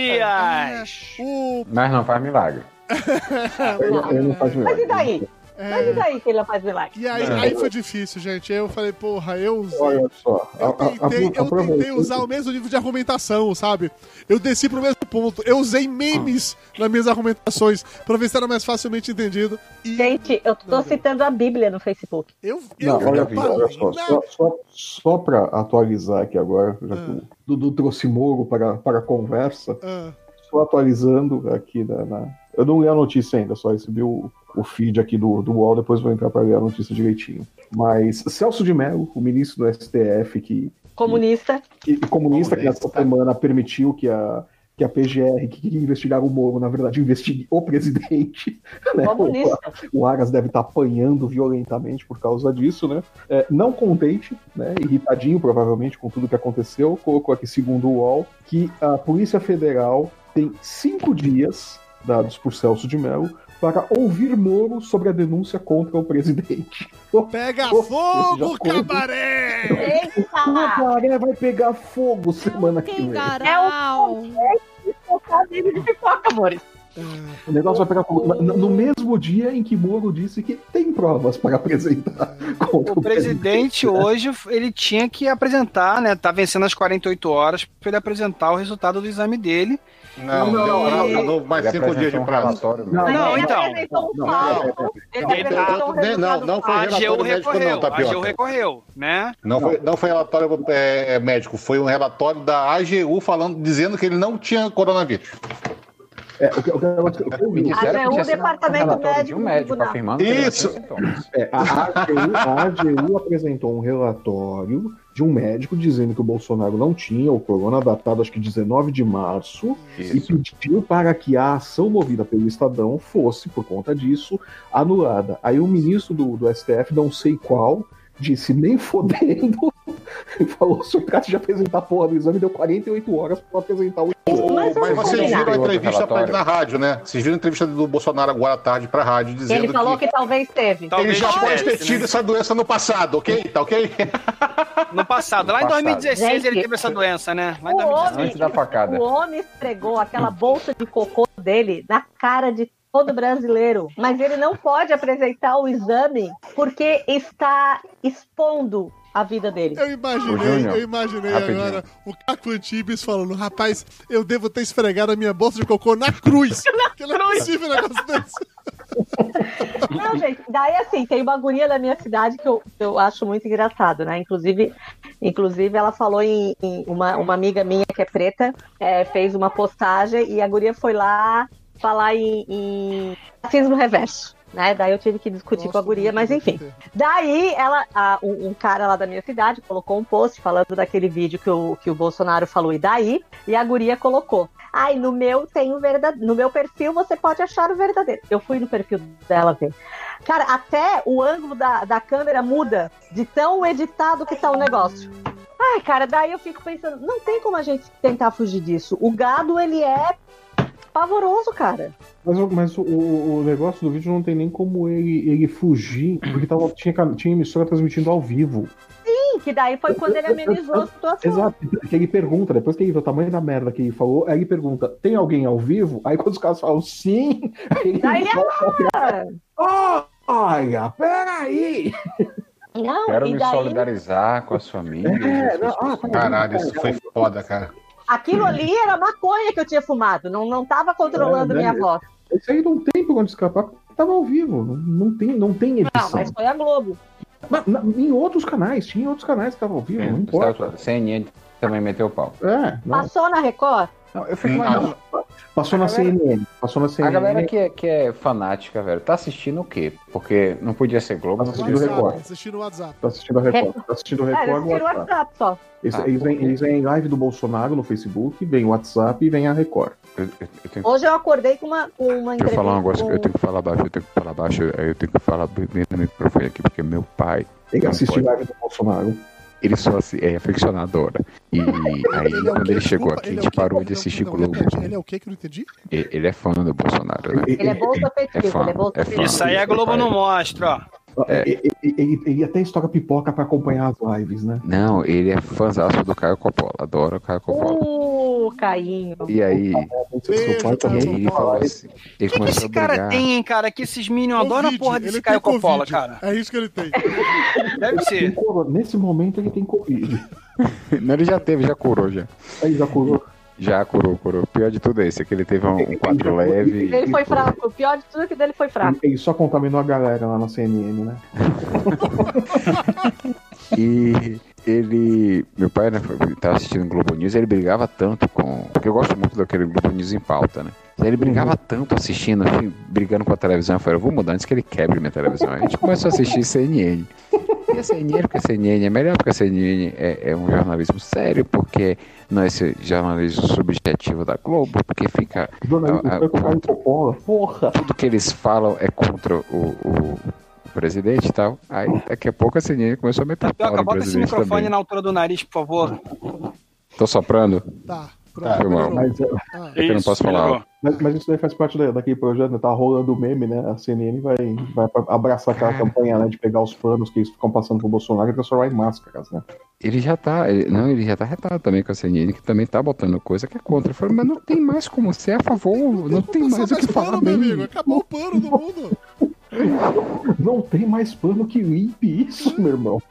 O Mas não faz milagre. Ele, ele não faz Mas milagre. e daí? Mas e daí que ele não faz milagre? E aí, aí foi difícil, gente. Eu falei, porra, eu usei. Olha só. a- Eu a- a- tentei, eu tentei usar o mesmo nível de argumentação, sabe? Eu desci pro mesmo ponto. Eu usei memes nas minhas argumentações pra ver se era mais facilmente entendido. E Gente, eu tô citando a Bíblia no Facebook. eu, eu Não, olha, não olha só, nada. só, só, só para atualizar aqui agora, já Ah. que o Dudu trouxe Moro para, para a conversa, Ah, só atualizando aqui na, na- Eu não li a notícia ainda, só recebi o, o feed aqui do, do UOL, depois vou entrar para ler a notícia direitinho. Mas Celso de Mello, o ministro do STF, que, Comunista. que comunista, que nessa Comunista. semana permitiu que a, que a PGR, que queria investigar o Moro, na verdade, investigue o presidente. Né? Comunista. O Aras deve estar apanhando violentamente por causa disso, né? É, não contente, né? Irritadinho, provavelmente, com tudo que aconteceu, colocou aqui, segundo o UOL, que a Polícia Federal tem cinco dias, dados por Celso de Mello, para ouvir Moro sobre a denúncia contra o presidente. Pega Pô, fogo, cabaré! O Eita! cabaré vai pegar fogo semana que vem. Quengarau. Trocadilho de pipoca, amores. O negócio vai pegar fogo. No mesmo dia em que Moro disse que tem provas para apresentar contra O presidente hoje, ele tinha que apresentar, né? Tá vencendo as 48 horas pra ele apresentar o resultado do exame dele. Não, Não, deu prazo, ele- não, mais Ele cinco dias de um prazo. relatório. Não, Não, então. Não, não, foi relatório médico não, Tapioca. A AGU recorreu, né? Não foi, não foi relatório é, médico, foi um relatório da AGU falando, dizendo que ele não tinha coronavírus. É, o que, o que, o que- o que disseram que AGU, sido um Departamento relatório de um Médico médico afirmando que Isso. sintomas. É, a, AGU, a AGU apresentou um relatório de um médico dizendo que o Bolsonaro não tinha o corona, datado acho que 19 de março, e Isso. pediu para que a ação movida pelo Estadão fosse, por conta disso, anulada. Aí o ministro do, do STF, não sei qual, disse nem fodendo, e falou: o senhor de apresentar porra do exame, deu 48 horas para apresentar o Mas Mas vocês viram a entrevista pra ele na rádio, né? Vocês viram a entrevista do Bolsonaro agora à tarde pra rádio, dizendo Ele falou que talvez teve. ele Talvez já pode ter tivesse, tido né? essa doença no passado, ok? Tá ok? No passado, lá em No passado. 2016 ele teve essa doença, né? Lá em O 2016. homem, Antes da facada. o homem esfregou aquela bolsa de cocô dele na cara de todo brasileiro. Mas ele não pode apresentar o exame porque está expondo a vida dele. Eu imaginei, eu imaginei rapidinho. agora o Caco Antibes falando, rapaz, eu devo ter esfregado a minha bolsa de cocô na cruz. que não é possível um negócio desse. Não, gente, daí assim, tem uma guria da minha cidade que eu, que eu acho muito engraçado, né? Inclusive, inclusive ela falou em, em- uma, uma amiga minha que é preta, é, fez uma postagem e a guria foi lá falar em, em racismo reverso. Né? Daí eu tive que discutir com a guria, mas enfim. Daí ela, a- um, um cara lá da minha cidade colocou um post falando daquele vídeo que o, que o Bolsonaro falou, e daí? E a guria colocou. Ai, no meu tem o verdadeiro. No meu perfil você pode achar o verdadeiro. Eu fui no perfil dela ver. Cara, até o ângulo da, da câmera muda de tão editado que tá o negócio. Ai, cara, daí eu fico pensando, não tem como a gente tentar fugir disso. O gado, ele é pavoroso, cara. Mas, o- mas o, o negócio do vídeo não tem nem como ele, ele fugir, porque tava, tinha, tinha emissora transmitindo ao vivo. Sim, que daí foi quando ele amenizou a situação. Exato, que ele pergunta, depois que ele vê o tamanho da merda que ele falou, aí ele pergunta: tem alguém ao vivo? Aí quando os caras falam sim, aí ele Daí ele fala, Ah, olha, peraí! Não, Quero e me daí solidarizar com as famílias. É, não, ah, pessoas. Caralho, isso foi foda, cara. Aquilo ali era maconha que eu tinha fumado, não, não tava controlando É, né? minha voz. Isso aí não tem por onde escapar, tava ao vivo, não, não tem, não tem Não, edição. mas foi a Globo. Mas, na- em outros canais, tinha outros canais que estavam ao vivo, não Sim, importa. CNN. Também meteu o pau. É, não. Passou na Record? Não, eu fico imaginando. Passou na A galera- CNN. Passou na CNN. A galera que é, que é fanática, velho, tá assistindo o quê? Porque não podia ser Globo, não Tá podia assistindo ser. Record. WhatsApp, assistindo o WhatsApp. Tá assistindo a Record. Tá assistindo a É, Record. o WhatsApp. WhatsApp só. Eles, Ah, eles, vêm, eles vêm em live do Bolsonaro no Facebook, vem o WhatsApp e vem a Record. Eu, eu- eu tenho Hoje eu acordei com uma, com uma Deixa eu entrevista. falar um negócio, com- eu tenho que falar baixo, eu tenho que falar baixo, eu tenho que falar bem no microfone aqui, porque meu pai, Ele Não assiste pode. live do Bolsonaro. Ele só é aficionado. E aí, é o quando ele chegou Desculpa, aqui, a ele é gente o quê? parou de assistir não, Globo. repete, Ele é o que que eu não entendi? Ele é fã do Bolsonaro, né? Ele é bolsa É petista, fã, ele é bolsa é petista. Isso aí a Globo não mostra, ó. É. Ele, ele- ele até estoura pipoca pra acompanhar as lives, né? Não, ele é fãzaço do Caio Coppola, adora o Caio Coppola. Uh, Cainho. E aí, Beijo, Seu pai e Coppola. falou assim, ele que, que esse cara tem, hein, cara? Que esses Minions adoram a porra desse Caio Coppola, cara. É isso que ele tem. Deve ser. Nesse momento ele tem Covid. Não, ele já teve, já curou já. Aí já curou. Já curou, curou. O pior de tudo é esse, é que ele teve um, um quadro leve. Ele foi fraco. O pior de tudo é que dele foi fraco. Ele só contaminou a galera lá na CNN, né? E ele. Meu pai, né, tava assistindo Globo News ele brigava tanto com. Porque eu gosto muito daquele Globo News em pauta, né? Ele brigava tanto assistindo, assim, brigando com a televisão. Eu falei, eu vou mudar antes que ele quebre minha televisão. Aí a gente começou a assistir CNN. E a CNN, porque a CNN é melhor, porque a CNN é, é um jornalismo sério, porque não é esse jornalismo subjetivo da Globo, porque fica. Jornalista Ah, ah, foi com o Caio Coppola. Porra! Tudo que eles falam é contra o, o- o presidente e tal. Aí daqui a pouco a CNN começou a meter pau Tapioca, no bota esse presidente microfone também. na altura do nariz, por favor. Tô soprando? Tá, Tá, foi mal. Mas, é, Ah, É que eu não posso falar. mas, mas isso daí faz parte da- daquele projeto, né? Tá rolando o meme, né? A CNN vai, vai abraçar aquela campanha né, de pegar os panos que eles ficam passando pro Bolsonaro e transformar em máscaras, né? Ele já tá. ele- não, ele já tá retado também com a CNN, que também tá botando coisa que é contra. Eu falei, mas não tem mais como ser a favor, não tem Passar mais o que falar pano, meu bem. amigo. Acabou o pano do mundo. Não tem mais pano que limpe isso, meu irmão.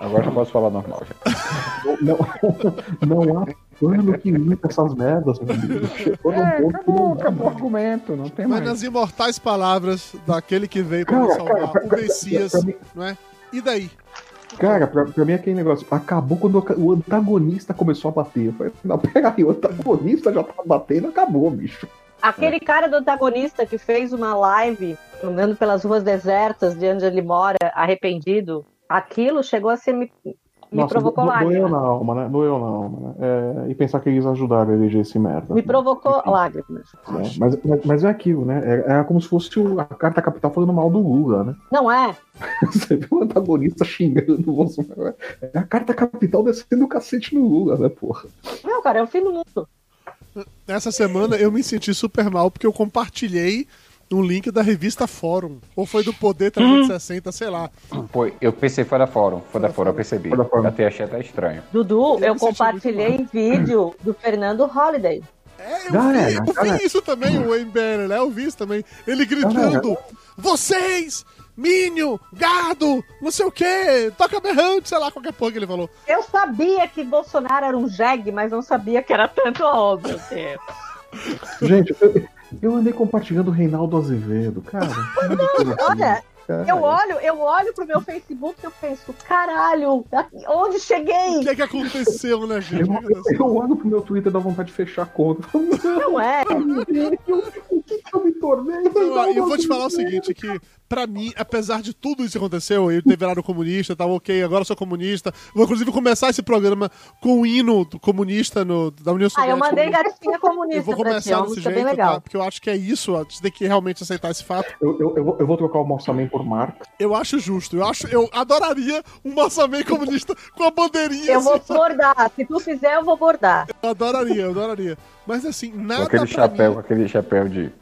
Agora eu posso falar normal já. Não, não, não há pano que limpe essas merdas, meu amigo. Chegou É, ponto acabou, não acabou o argumento, não tem Mas mais. nas imortais palavras daquele que veio para Cara, salvar, cara, o pra- Messias, pra mim- não é? E daí? Cara, pra, pra mim é aquele negócio. Acabou quando o o antagonista começou a bater. Eu falei, não, peraí, o antagonista já tá batendo, acabou, bicho. Aquele cara do antagonista que fez uma live andando pelas ruas desertas de onde ele mora, arrependido, aquilo chegou a ser. Me, me Nossa, provocou do, doeu lágrimas. na alma, né? Doeu na alma, né? É, e pensar que eles ajudaram a eleger esse merda. Me provocou Enfim, lágrimas. né? Mas, mas, mas é aquilo, né? É, é como se fosse o- a carta capital falando mal do Lula, né? Não é? Você vê o antagonista xingando o Bolsonaro. É a carta capital descendo o cacete no Lula, né, porra? Não, cara, é o fim do mundo. Essa semana eu me senti super mal porque eu compartilhei um link da revista Fórum. Ou foi do Poder 360, sei lá. Foi, eu pensei foi da Fórum, foi da Fórum, eu percebi. Foi da Fórum. Até achei até estranho. Dudu, Eu eu compartilhei vídeo do Fernando Holliday. É, eu Galera, vi, eu vi isso também, o MBL, né? Eu vi isso também. Ele gritando: Vocês, Minho, gado, não sei o quê, toca berrante, sei lá, qualquer porra que ele falou. Eu sabia que Bolsonaro era um jegue, mas não sabia que era tanto oh, Deus. Gente, eu, eu andei compartilhando o Reinaldo Azevedo, cara. Olha, Cara, eu olho, eu olho pro meu Facebook e eu penso, caralho, onde O cheguei? que é que aconteceu, né, gente? Eu, eu olho pro meu Twitter e dá vontade de fechar a conta. Falo, Não é? O que, que eu me tornei? Eu, eu vou te falar o seguinte, que pra mim, apesar de tudo isso que aconteceu, eu ter virado comunista, tá ok, agora eu sou comunista, vou inclusive começar esse programa com o hino do comunista no, da União Ah, Soviética. eu mandei gatinha Eu comunista vou pra ti, é começar uma desse jeito, bem legal. tá? Porque eu acho que é isso, ó, você tem que realmente aceitar esse fato. Eu, eu, eu, vou, eu vou trocar o Mossaman por marca. Eu acho justo, eu acho, eu adoraria um Massamei comunista com a bandeirinha Eu vou assim, sabe? bordar, se tu fizer, eu vou bordar. Eu adoraria, eu adoraria. Mas assim, Com nada aquele pra chapéu, mim, com aquele chapéu de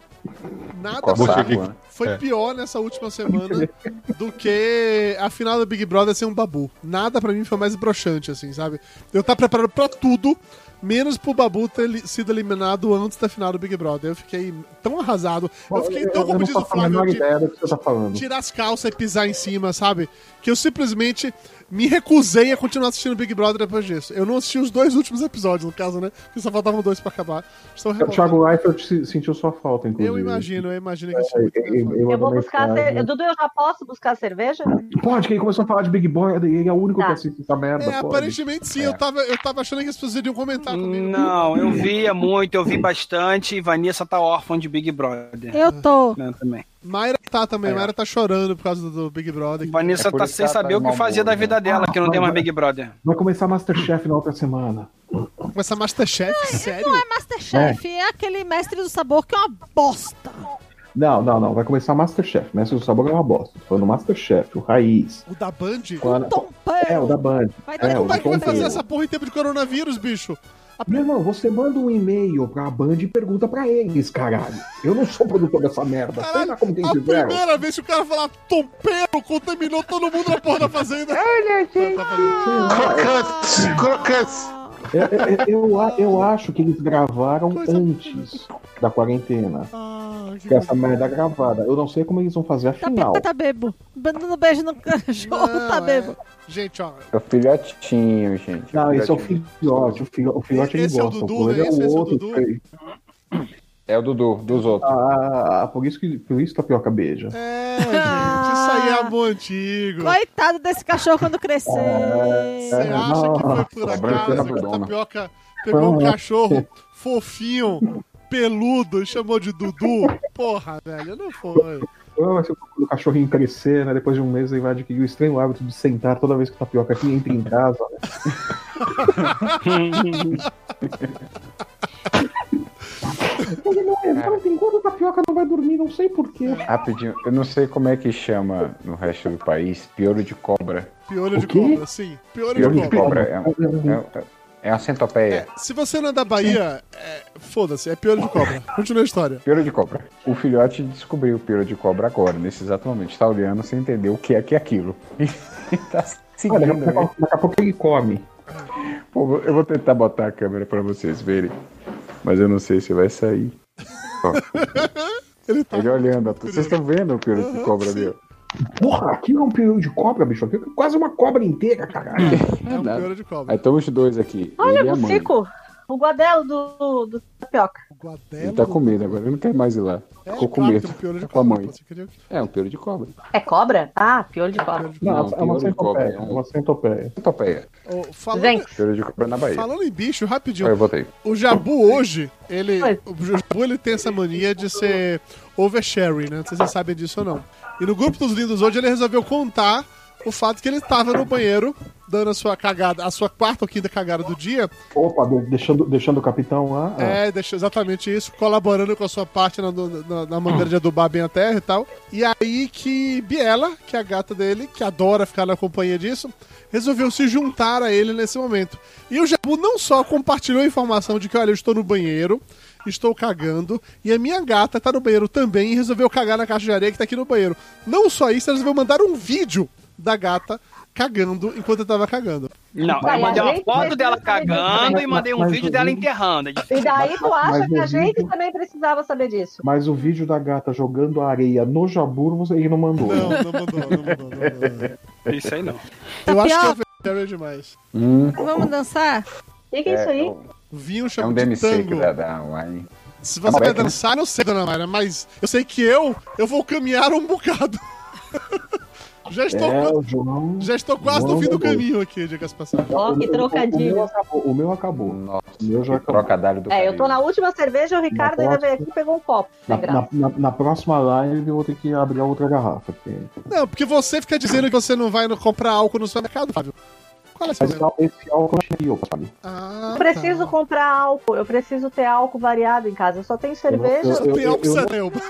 nada coçar pra a mim rua. foi É. pior nessa última semana do que a final do Big Brother ser um babu. Nada pra mim foi mais broxante, assim, sabe? Eu tava preparado pra tudo, menos pro babu ter sido eliminado antes da final do Big Brother. Eu fiquei tão arrasado. Eu fiquei tão, eu como diz o Flávio, de ideia do que você tá falando. tirar as calças e pisar em cima, sabe? Que eu simplesmente me recusei a continuar assistindo Big Brother depois disso. Eu não assisti os dois últimos episódios, no caso, né? Porque só faltavam dois pra acabar. Estou O. Thiago Leifert se- sentiu sua falta, inclusive. Eu imagino, eu imagino que é É, ele engraçado. Eu vou buscar. mensagem. cer- Dudu, eu já posso buscar cerveja? Pode, que ele começou a falar de Big Brother e ele é o único Tá. que assiste essa merda. É, pode. aparentemente sim. É. Eu, tava, eu tava achando que as pessoas iriam comentar comigo. Não, eu via muito, eu vi bastante. E Vanessa tá órfã de Big Brother. Eu tô. Né, também. Mayra tá também. É. Mayra tá chorando por causa do, Big Brother. Vanessa É tá sem tá saber o que humor, da né? vida dela, que não tem mais Big Brother. Vai começar Masterchef na outra semana. Começa Masterchef, sério? Não é Masterchef, é. aquele mestre do sabor que é uma bosta. Não, não, não. Vai começar Masterchef. Mestre do Sabor é uma bosta. Tô falando Masterchef, o Raiz. O da Band? Quando- Tom É, o da Band. Vai É, dar o Como é que vai fazer essa porra em tempo de coronavírus, bicho? Meu irmão, você manda um e-mail pra Band e pergunta pra eles, caralho. Eu não sou produtor dessa merda. Sei lá como tem a primeira vez que o cara falar tompeiro contaminou todo mundo na porra da fazenda. Tá fazendo- Crocantes, crocantes. Eu, eu, eu, acho que eles gravaram antes da quarentena. Ah, que Com essa merda gravada. Eu não sei como eles vão fazer a Tá, final. tá bebo. Dando beijo no cachorro, Não, tá é- bebo. Gente, ó. É o filhotinho, gente. Não, esse é o filhotinho. filhote. O filhote, o filhote ele Esse é o gosta. Dudu, o né? É esse o é o outro. Dudu? É o Dudu, dos outros. Ah, por isso que por isso tapioca beija. É, gente, isso aí é amor antigo. Coitado desse cachorro quando crescer. Você acha que foi por acaso que o dudona. Tapioca pegou um cachorro fofinho, peludo e chamou de Dudu? Porra, velho, não foi. Ah, se o cachorrinho crescer, né? Depois de um mês ele vai adquirir o estranho hábito de sentar toda vez que o tapioca aqui entra em casa. Né? Ele não levanta enquanto o tapioca não vai dormir, não sei porquê. Rapidinho, eu não sei como é que chama no resto do país, piolho de cobra. Piolho de cobra, sim. Piolho Piolho de de cobra. cobra. É, é, é uma centopeia. Se você não é da Bahia, é, foda-se, é piolho de cobra. Continua a história. Piolho de cobra. O filhote descobriu o piolho de cobra agora, nesse exato momento. Está olhando sem entender o que é que é aquilo. E tá seguindo. Olha, daqui, a né? pouco- daqui a pouco ele come. Pô, eu vou tentar botar a câmera pra vocês verem. Mas eu não sei se vai sair. Ó, Ele tá. ele olhando. Vocês estão vendo o piolho de cobra ali? Porra, aquilo é um período de cobra, bicho. Aquilo é quase uma cobra inteira, caralho. É um nada. piolho de cobra. Aí estão os dois aqui. Olha ele e a o mãe. Cico, o guadelo do, do tapioca. O Guadelo. Ele tá com medo agora, ele não quer mais ir lá. É, Ficou com claro medo. é um piolho de Tá com a cobra. mãe. queria... É um piolho de cobra. É cobra? Ah, piolho de cobra. Não, Não, é uma cobra, centopeia. é um- É uma centopeia. Centopeia. Ô, falando, Gente, Piolho de cobra na Bahia. falando em bicho, rapidinho. Eu botei. O Jabu hoje, ele. Oi. O Jabu ele tem essa mania de ser oversharing, né? Não sei se vocês sabem disso ou não. E no grupo dos lindos hoje ele resolveu contar o fato que ele estava no banheiro, dando a sua cagada, a sua quarta ou quinta cagada do dia. Opa, de- deixando, deixando o capitão lá. ah. É, deixou exatamente isso, colaborando com a sua parte na, na, na maneira de adubar bem a terra e tal. E aí que Biela, que é a gata dele, que adora ficar na companhia disso, resolveu se juntar a ele nesse momento. E o Jabu não só compartilhou a informação de que, olha, eu estou no banheiro, estou cagando, e a minha gata tá no banheiro também e resolveu cagar na caixa de areia que tá aqui no banheiro. Não só isso, ela resolveu mandar um vídeo da gata cagando enquanto eu tava cagando. Não, eu mandei a uma foto dela cagando disso. e mandei um Mas vídeo o dela vídeo- enterrando. É E daí tu acha Mas que a gente vídeo- também precisava saber disso? Mas o vídeo da gata jogando areia no Jabur, você não mandou. Não, não mandou, não mandou, não mandou. Isso aí não. Eu acho que é Tapioca. oversharing demais. Hum, Vamos dançar? O que, que é isso aí? Vinho é chama um de DMC que dá, dá um Se você vai Beck, né? dançar, não sei, dona Mayra, mas eu sei que eu, eu vou caminhar um bocado. já, estou, É, o João. já estou quase no João fim do caminho aqui, diga-se passagem. Ó, que O meu trocadilho. acabou. O meu acabou. Nossa, O meu já que acabou. trocadilho do É, eu tô na última cerveja, o Ricardo Na ainda próxima- veio aqui e pegou um copo. Na, na, na- na próxima live eu vou ter que abrir a outra garrafa. porque- Não, porque você fica dizendo que você não vai no- comprar álcool no supermercado, Fábio. Qual é seu problema? esse álcool eu achei eu, sabe? Ah, Eu preciso tá. comprar álcool, eu preciso ter álcool variado em casa. Eu só tenho cerveja. eu- Você tem álcool eu- Sanelba.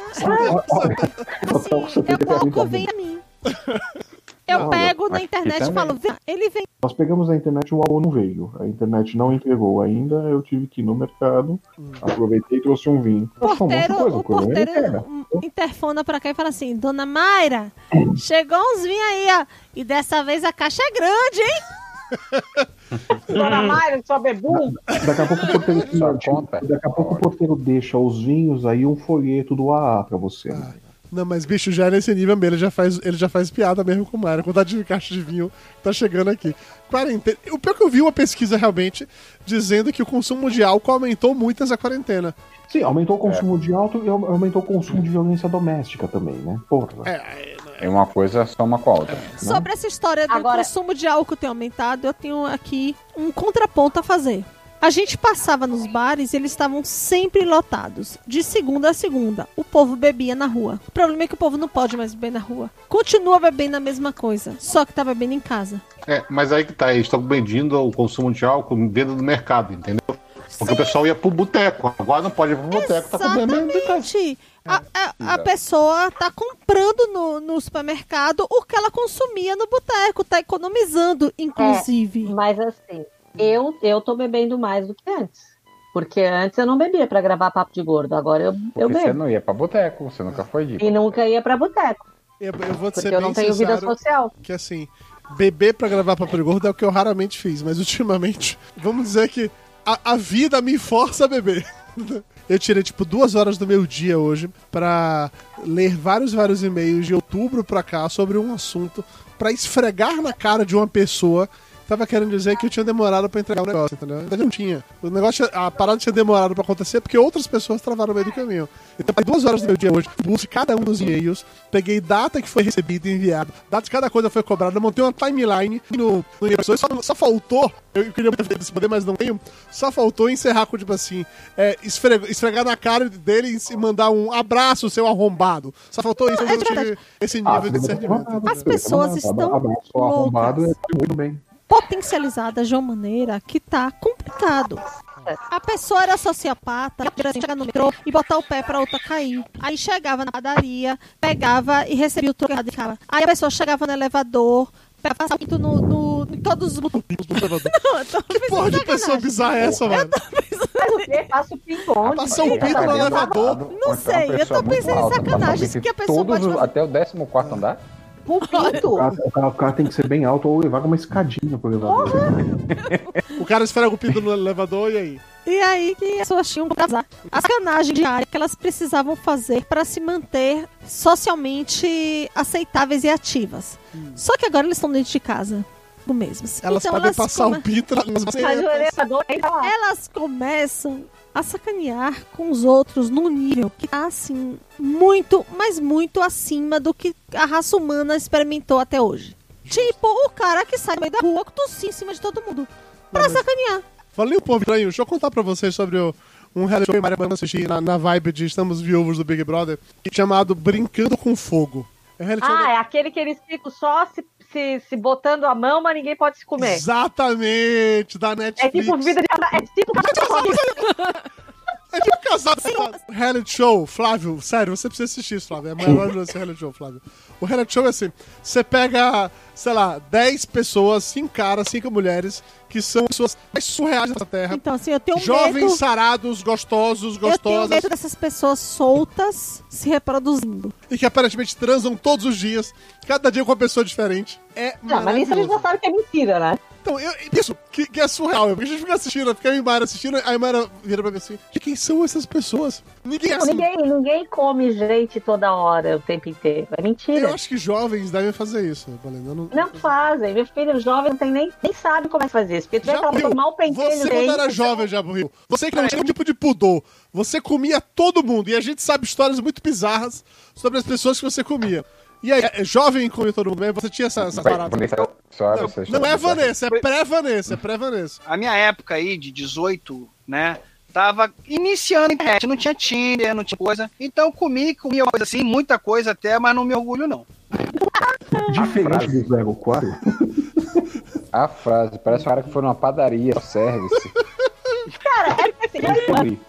Assim, eu, o álcool vem a mim. Eu pego eu na acho que internet e falo, ele vem. Nós pegamos na internet o álcool não veio. A internet não entregou ainda. Eu tive que ir no mercado. Aproveitei e trouxe um vinho. Um porteiro, coisa, o coisa, porteiro hum, interfona pra cá e fala assim, Dona Mayra, chegou uns vinhos aí, ó. E dessa vez a caixa é grande, hein? Dona Mayra, sua bebum. Daqui a pouco o porteiro, Só daqui a pouco o porteiro deixa os vinhos aí um folheto do AA pra você. Ah, Não, mas bicho, já é nesse nível mesmo, ele já faz, ele já faz piada mesmo com o Mário. Quantidade de caixa de vinho tá chegando aqui. Quarentena. O pior que eu vi uma pesquisa realmente dizendo que o consumo de álcool aumentou muito nessa quarentena. Sim, aumentou o consumo de álcool e aumentou o consumo de violência doméstica também, né? Porra. É, É uma coisa soma com a outra. Sobre essa história do Agora- consumo de álcool ter aumentado, eu tenho aqui um contraponto a fazer. A gente passava nos bares e eles estavam sempre lotados, de segunda a segunda. O povo bebia na rua. O problema é que o povo não pode mais beber na rua. Continua bebendo a mesma coisa, só que tá bebendo em casa. É, mas aí que tá, eles estão medindo o consumo de álcool dentro do mercado, entendeu? Porque o pessoal ia pro boteco, agora não pode ir pro boteco, tá comendo de casa. Exatamente. A, a, a pessoa tá comprando no, no supermercado o que ela consumia no boteco, tá economizando, inclusive. Mas assim, eu, eu tô bebendo mais do que antes. Porque antes eu não bebia pra gravar papo de gordo, agora eu, Porque eu você bebo. não ia pra boteco, você nunca foi de. E nunca ia pra boteco, eu, eu vou te ser eu não tenho vida social. que assim, beber pra gravar Papo Gordo é o que eu raramente fiz, mas ultimamente, vamos dizer que a, a vida me força a beber. Eu tirei, tipo, duas horas do meu dia hoje pra ler vários, vários e-mails de outubro pra cá sobre um assunto pra esfregar na cara de uma pessoa tava querendo dizer que eu tinha demorado pra entregar o negócio, entendeu? Na verdade, não tinha. O negócio, tinha- a parada tinha demorado pra acontecer porque outras pessoas travaram no meio do caminho. Então, eu duas horas do meu dia hoje, busquei cada um dos e-mails, peguei data que foi recebido e enviado, data de cada coisa foi cobrada, montei uma timeline no, no e-mail. Só, só faltou, eu queria muito poder, mas não tenho, só faltou encerrar com, tipo assim, é, esfregar, esfregar na cara dele e mandar um abraço, seu arrombado. Só faltou isso, eu é não tive esse Ah, nível de discernimento. As pessoas estão Abraço arrombado loucas. é muito bem. Potencializadas de uma maneira que tá complicado. A pessoa era sociopata, exemplo, chegar no metrô e botar o pé pra outra cair. Aí chegava na padaria, pegava e recebia o troco errado e ficava. Aí a pessoa chegava no elevador, pegava o no, no, em todos os botões. Que porra de pessoa bizarra é essa, mano? Mas o quê? Passa o pinto o pinto no elevador. Não sei, eu tô pensando em sacanagem, que a pessoa todos pode os- fazer. Até o 14 andar? O pinto? O cara, o cara- o cara tem que ser bem alto ou levar uma escadinha pro elevador. O cara esfrega o pinto no elevador e aí? E aí que as pessoas tinham que casar. A sacanagem diária que elas precisavam fazer para se manter socialmente aceitáveis e ativas. Só que agora eles estão dentro de casa. O mesmo. Elas Então podem passar come- o pinto nas Mas o macetas. elevador. Elas começam a sacanear com os outros num nível que tá assim, muito, mas muito acima do que a raça humana experimentou até hoje. Tipo, o cara que sai no meio da rua tossir em cima de todo mundo. Pra Não, mas- sacanear. Falei um pouco estranho, deixa eu contar pra vocês sobre o, um reality show que Maria Banda assistir na, na vibe de Estamos Viúvos do Big Brother, chamado Brincando com Fogo. É reality show Ah, é aquele que eles ficam só se, se, se botando a mão, mas ninguém pode se comer. Exatamente, da É Netflix. tipo vida de. É tipo É tipo casado. Reality show, Flávio, sério, você precisa assistir isso, Flávio. É maravilhoso esse reality show, Flávio. O reality show é assim: você pega, sei lá, 10 pessoas, 5 caras, 5 mulheres, que são pessoas mais surreais dessa terra. Então, assim, eu tenho Jovens, medo. sarados, gostosos, Eu tenho gostosas. medo dessas pessoas soltas se reproduzindo. E que aparentemente transam todos os dias, cada dia com uma pessoa diferente. É Não, mas isso a gente já maravilhoso. sabe que é mentira, né? Então, eu, isso, que, que é surreal. Porque a gente fica assistindo, fica eu e Mara assistindo, a Mara vira pra mim assim: "De quem são essas pessoas? Ninguém é assim. ninguém, ninguém come gente toda hora, o tempo inteiro. É mentira. Eu acho que jovens devem fazer isso, Valendo. Não, Não fazem. Meu filho jovem não tem nem, nem sabe como é que fazer isso. Porque tu Já mal pentelho Você, quando era jovem, já morreu. Você que não tinha nenhum tipo de pudor. Você comia todo mundo. E a gente sabe histórias muito bizarras sobre as pessoas que você comia. E aí, é, jovem comia todo mundo? Você tinha essa, essa parada? Vanessa, só Não, você não é Vanessa, é pré-Vanessa, é pré-Vanessa. A minha época aí, de 18, né? Tava iniciando a internet, não tinha Tinder, não tinha coisa. Então comi, comi uma coisa assim, muita coisa até, mas não me orgulho, não. Diferente do 04. A frase, parece um cara que foi numa padaria, service. Cara, é assim, Descobri.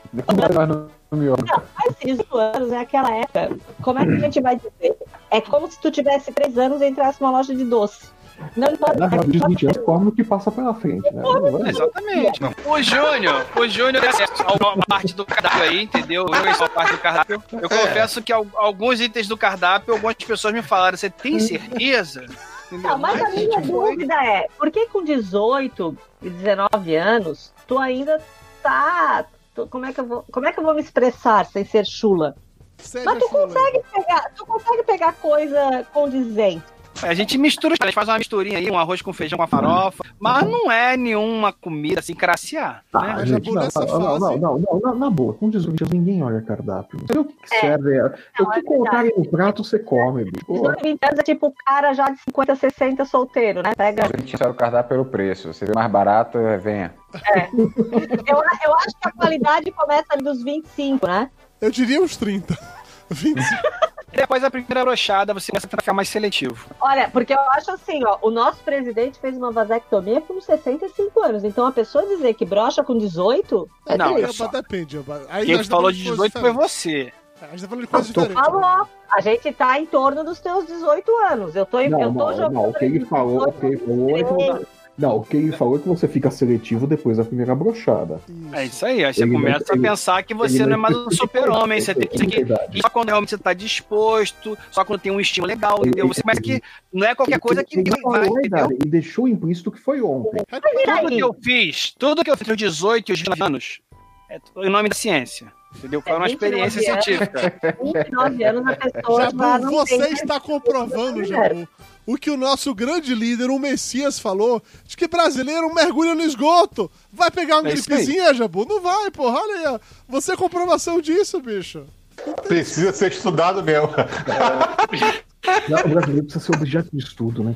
Mas não, faz 18 anos, é aquela época. Como é que a gente vai dizer? É como se tu tivesse 3 anos e entrasse numa loja de doce. Não importa. Na real, de 20 anos, come o que passa pela frente, né? Não vai- Exatamente. O Júnior, o Júnior acesso a uma parte do cardápio aí, entendeu? Eu a parte do cardápio. Eu confesso que al- alguns itens do cardápio, algumas pessoas me falaram, você tem certeza? Não, mas a minha foi- dúvida é, por que com 18 e 19 anos, tu ainda tá. Como, é que eu vou, como é que eu vou me expressar sem ser chula? Seja Mas tu fuleiro. consegue pegar, tu consegue pegar coisa condizente. A gente mistura, a gente faz uma misturinha aí, um arroz com feijão com a farofa, mas não é nenhuma comida assim craciar, Ah, né? Gente, não, nessa não, não, fase- não, não, não, na boa, com 18 anos ninguém olha cardápio. Você vê o que, que É. serve, é, o Não, que é colocarem no prato você come. bicho. Pô, 18, 20 anos é tipo o cara já de 50, 60 solteiro, né? Pega. A gente só o cardápio pelo preço. Se vê mais barato, é, venha. Eu, eu acho que a qualidade começa ali dos 25, né? Eu diria uns 30. 25. Depois da primeira brochada, você começa a ficar mais seletivo. Olha, porque eu acho assim, ó, o nosso presidente fez uma vasectomia com 65 anos. Então a pessoa dizer que brocha com 18 é Não, olha só. Depende. Aí Quem nós falou de coisas 18 foi você. A gente tá falando de coisas diferentes. Falou. A gente tá em torno dos teus 18 anos. Eu tô, Não, eu tô não, jogando. não, o que ele falou, o que ele 18 falou é não, o que ele falou é que você fica seletivo depois da primeira brochada. É isso aí, aí você Ele começa não- a pensar que você ele não é mais um super-homem, você tem que que Verdade. só quando realmente você tá disposto, só quando tem um estímulo legal, entendeu? Você começa que não é qualquer coisa que ele, vai, ele deixou implícito que foi ontem. Tudo que eu fiz, tudo que eu fiz entre os 18 e os 19 anos, é em nome da ciência, entendeu? Foi uma 29 experiência anos. científica. 29 anos a pessoa já Jabu, não você tem está comprovando. Jabu, o que o nosso grande líder, o Messias, falou, de que brasileiro mergulha no esgoto. Vai pegar uma É gripezinha, Jabu? Não vai, porra. Olha aí, ó. Você é comprovação disso, bicho. Precisa ser estudado mesmo. Não, o brasileiro precisa ser objeto de estudo, né?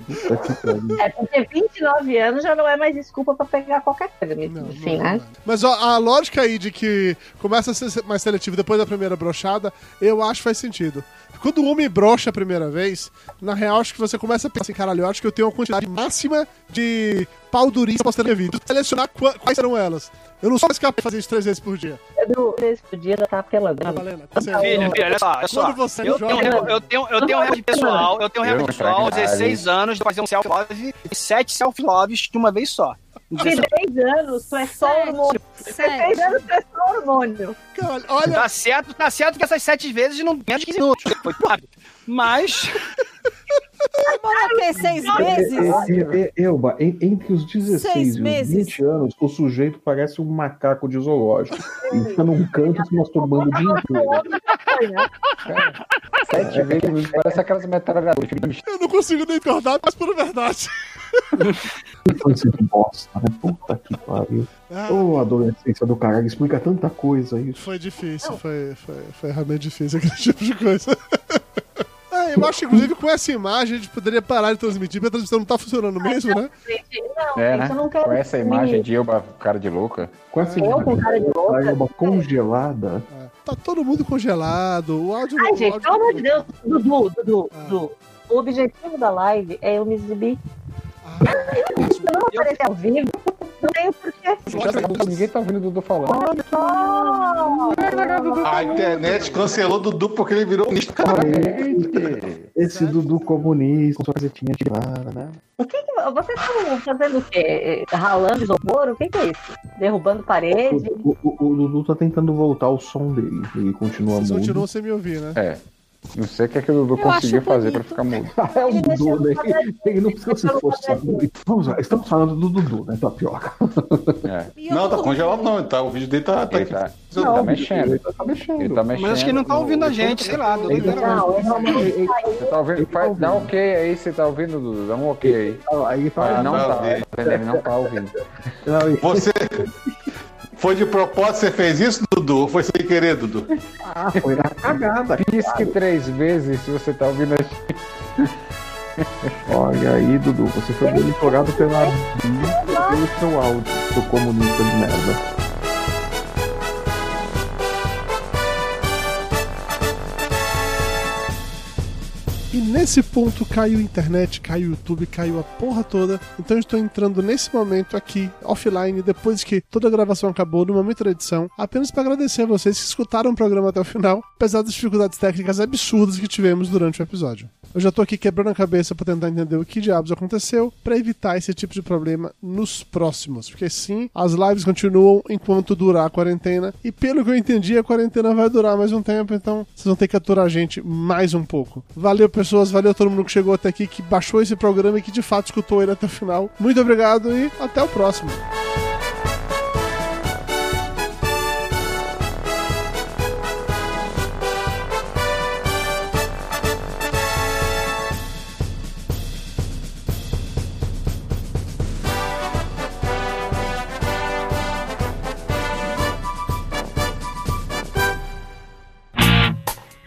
É porque 29 anos já não é mais desculpa pra pegar qualquer coisa, Não, assim, não, né? não. Mas ó, a lógica aí de que começa a ser mais seletivo depois da primeira brochada, eu acho que faz sentido. Quando o homem brocha a primeira vez, na real, acho que você começa a pensar assim, caralho, eu acho que eu tenho uma quantidade máxima de pau durinho eu minha vida. Selecionar qua- quais serão elas. Eu não sou mais capaz de fazer isso três vezes por dia. Duas vezes por dia já tá apelando. Tá valendo? Você- Filha, filha, olha só, olha só. Quando você Eu joga- tenho, eu tenho, eu tenho um recorde pessoal, eu tenho um Eu recorde pessoal, trago 16 anos, de fazer um self-love e 7 self-loves de uma vez só. 16 anos, tu é só hormônio. 16 anos, tu é só hormônio. Caralho, olha, Tá certo, tá certo que essas 7 vezes não menos de 15 minutos. Foi rápido. Mas, O quê? Seis meses? E- e- e- Elba, en- entre os 16 Seis e os meses. 20 anos, o sujeito parece um macaco de zoológico. Ele fica num canto se masturbando o dia inteiro. Sete vezes, parece aquelas metralhadoras. eu não consigo nem acordar, mas por verdade. Infância de bosta, né? Puta que pariu. Ah, Ô, adolescência do caralho, explica tanta coisa isso. Foi difícil, foi, foi, foi realmente difícil aquele tipo de coisa. É, eu acho que, inclusive, com essa imagem a gente poderia parar de transmitir, porque a transmissão não tá funcionando mesmo, né? Não, É, né? eu não quero. Com essa imagem de Elba, cara de louca. Com essa Eu com cara de louca? Elba congelada. É. Tá todo mundo congelado, o áudio... Ai, gente, áudio- pelo amor de Deus, Dudu, Dudu, Ah. Dudu. O objetivo da live é eu me exibir. Ah, Se eu não aparecer ao vivo, não tenho porquê. Ninguém tá ouvindo o Dudu falando. A internet cancelou o Dudu porque ele virou ministro. Esse Dudu comunista, com sua casetinha de vara, né? O que que, vocês estão fazendo o quê? Ralando isopor? O que que é isso? Derrubando parede? O, o- o Dudu tá tentando voltar o som dele. Ele continua Vocês mudo. continuam sem me ouvir, né? É. Não sei o que, é que o Dudu Eu conseguiu fazer pra bonito. ficar mudo. É o Dudu, né? Ele não precisa se quadradinho. Vamos lá, estamos falando do Dudu, né? Tapioca. É. E eu Não, tá congelado não. Tá, o vídeo dele tá, tá Ele aqui. tá, Não, ele tá mexendo. Ele tá mexendo. Ele tá mexendo. mas acho que ele não tá ouvindo a gente, sei lá. Dudu, Ele- né? Não, ele não Ele- Você tá ouvindo? Faz- dá um ok aí, você tá ouvindo, Dudu? Dá um ok aí. Aí ele Ah, não tá. não tá ouvindo. Você. Foi de propósito você fez isso, Dudu? Ou foi sem querer, Dudu? Ah, foi na cagada. Pisque três vezes se você tá ouvindo a gente. Olha aí, Dudu, você foi monitorado pela pelo seu áudio, seu comunista de merda. E nesse ponto caiu a internet, caiu o YouTube, caiu a porra toda. Então eu estou entrando nesse momento aqui, offline, depois que toda a gravação acabou, no momento da edição, apenas para agradecer a vocês que escutaram o programa até o final, apesar das dificuldades técnicas absurdas que tivemos durante o episódio. Eu já tô aqui quebrando a cabeça para tentar entender o que diabos aconteceu, para evitar esse tipo de problema nos próximos. Porque sim, as lives continuam enquanto durar a quarentena, e pelo que eu entendi, a quarentena vai durar mais um tempo, então vocês vão ter que aturar a gente mais um pouco. Valeu, pessoas, valeu todo mundo que chegou até aqui, que baixou esse programa e que de fato escutou ele até o final. Muito obrigado e até o próximo.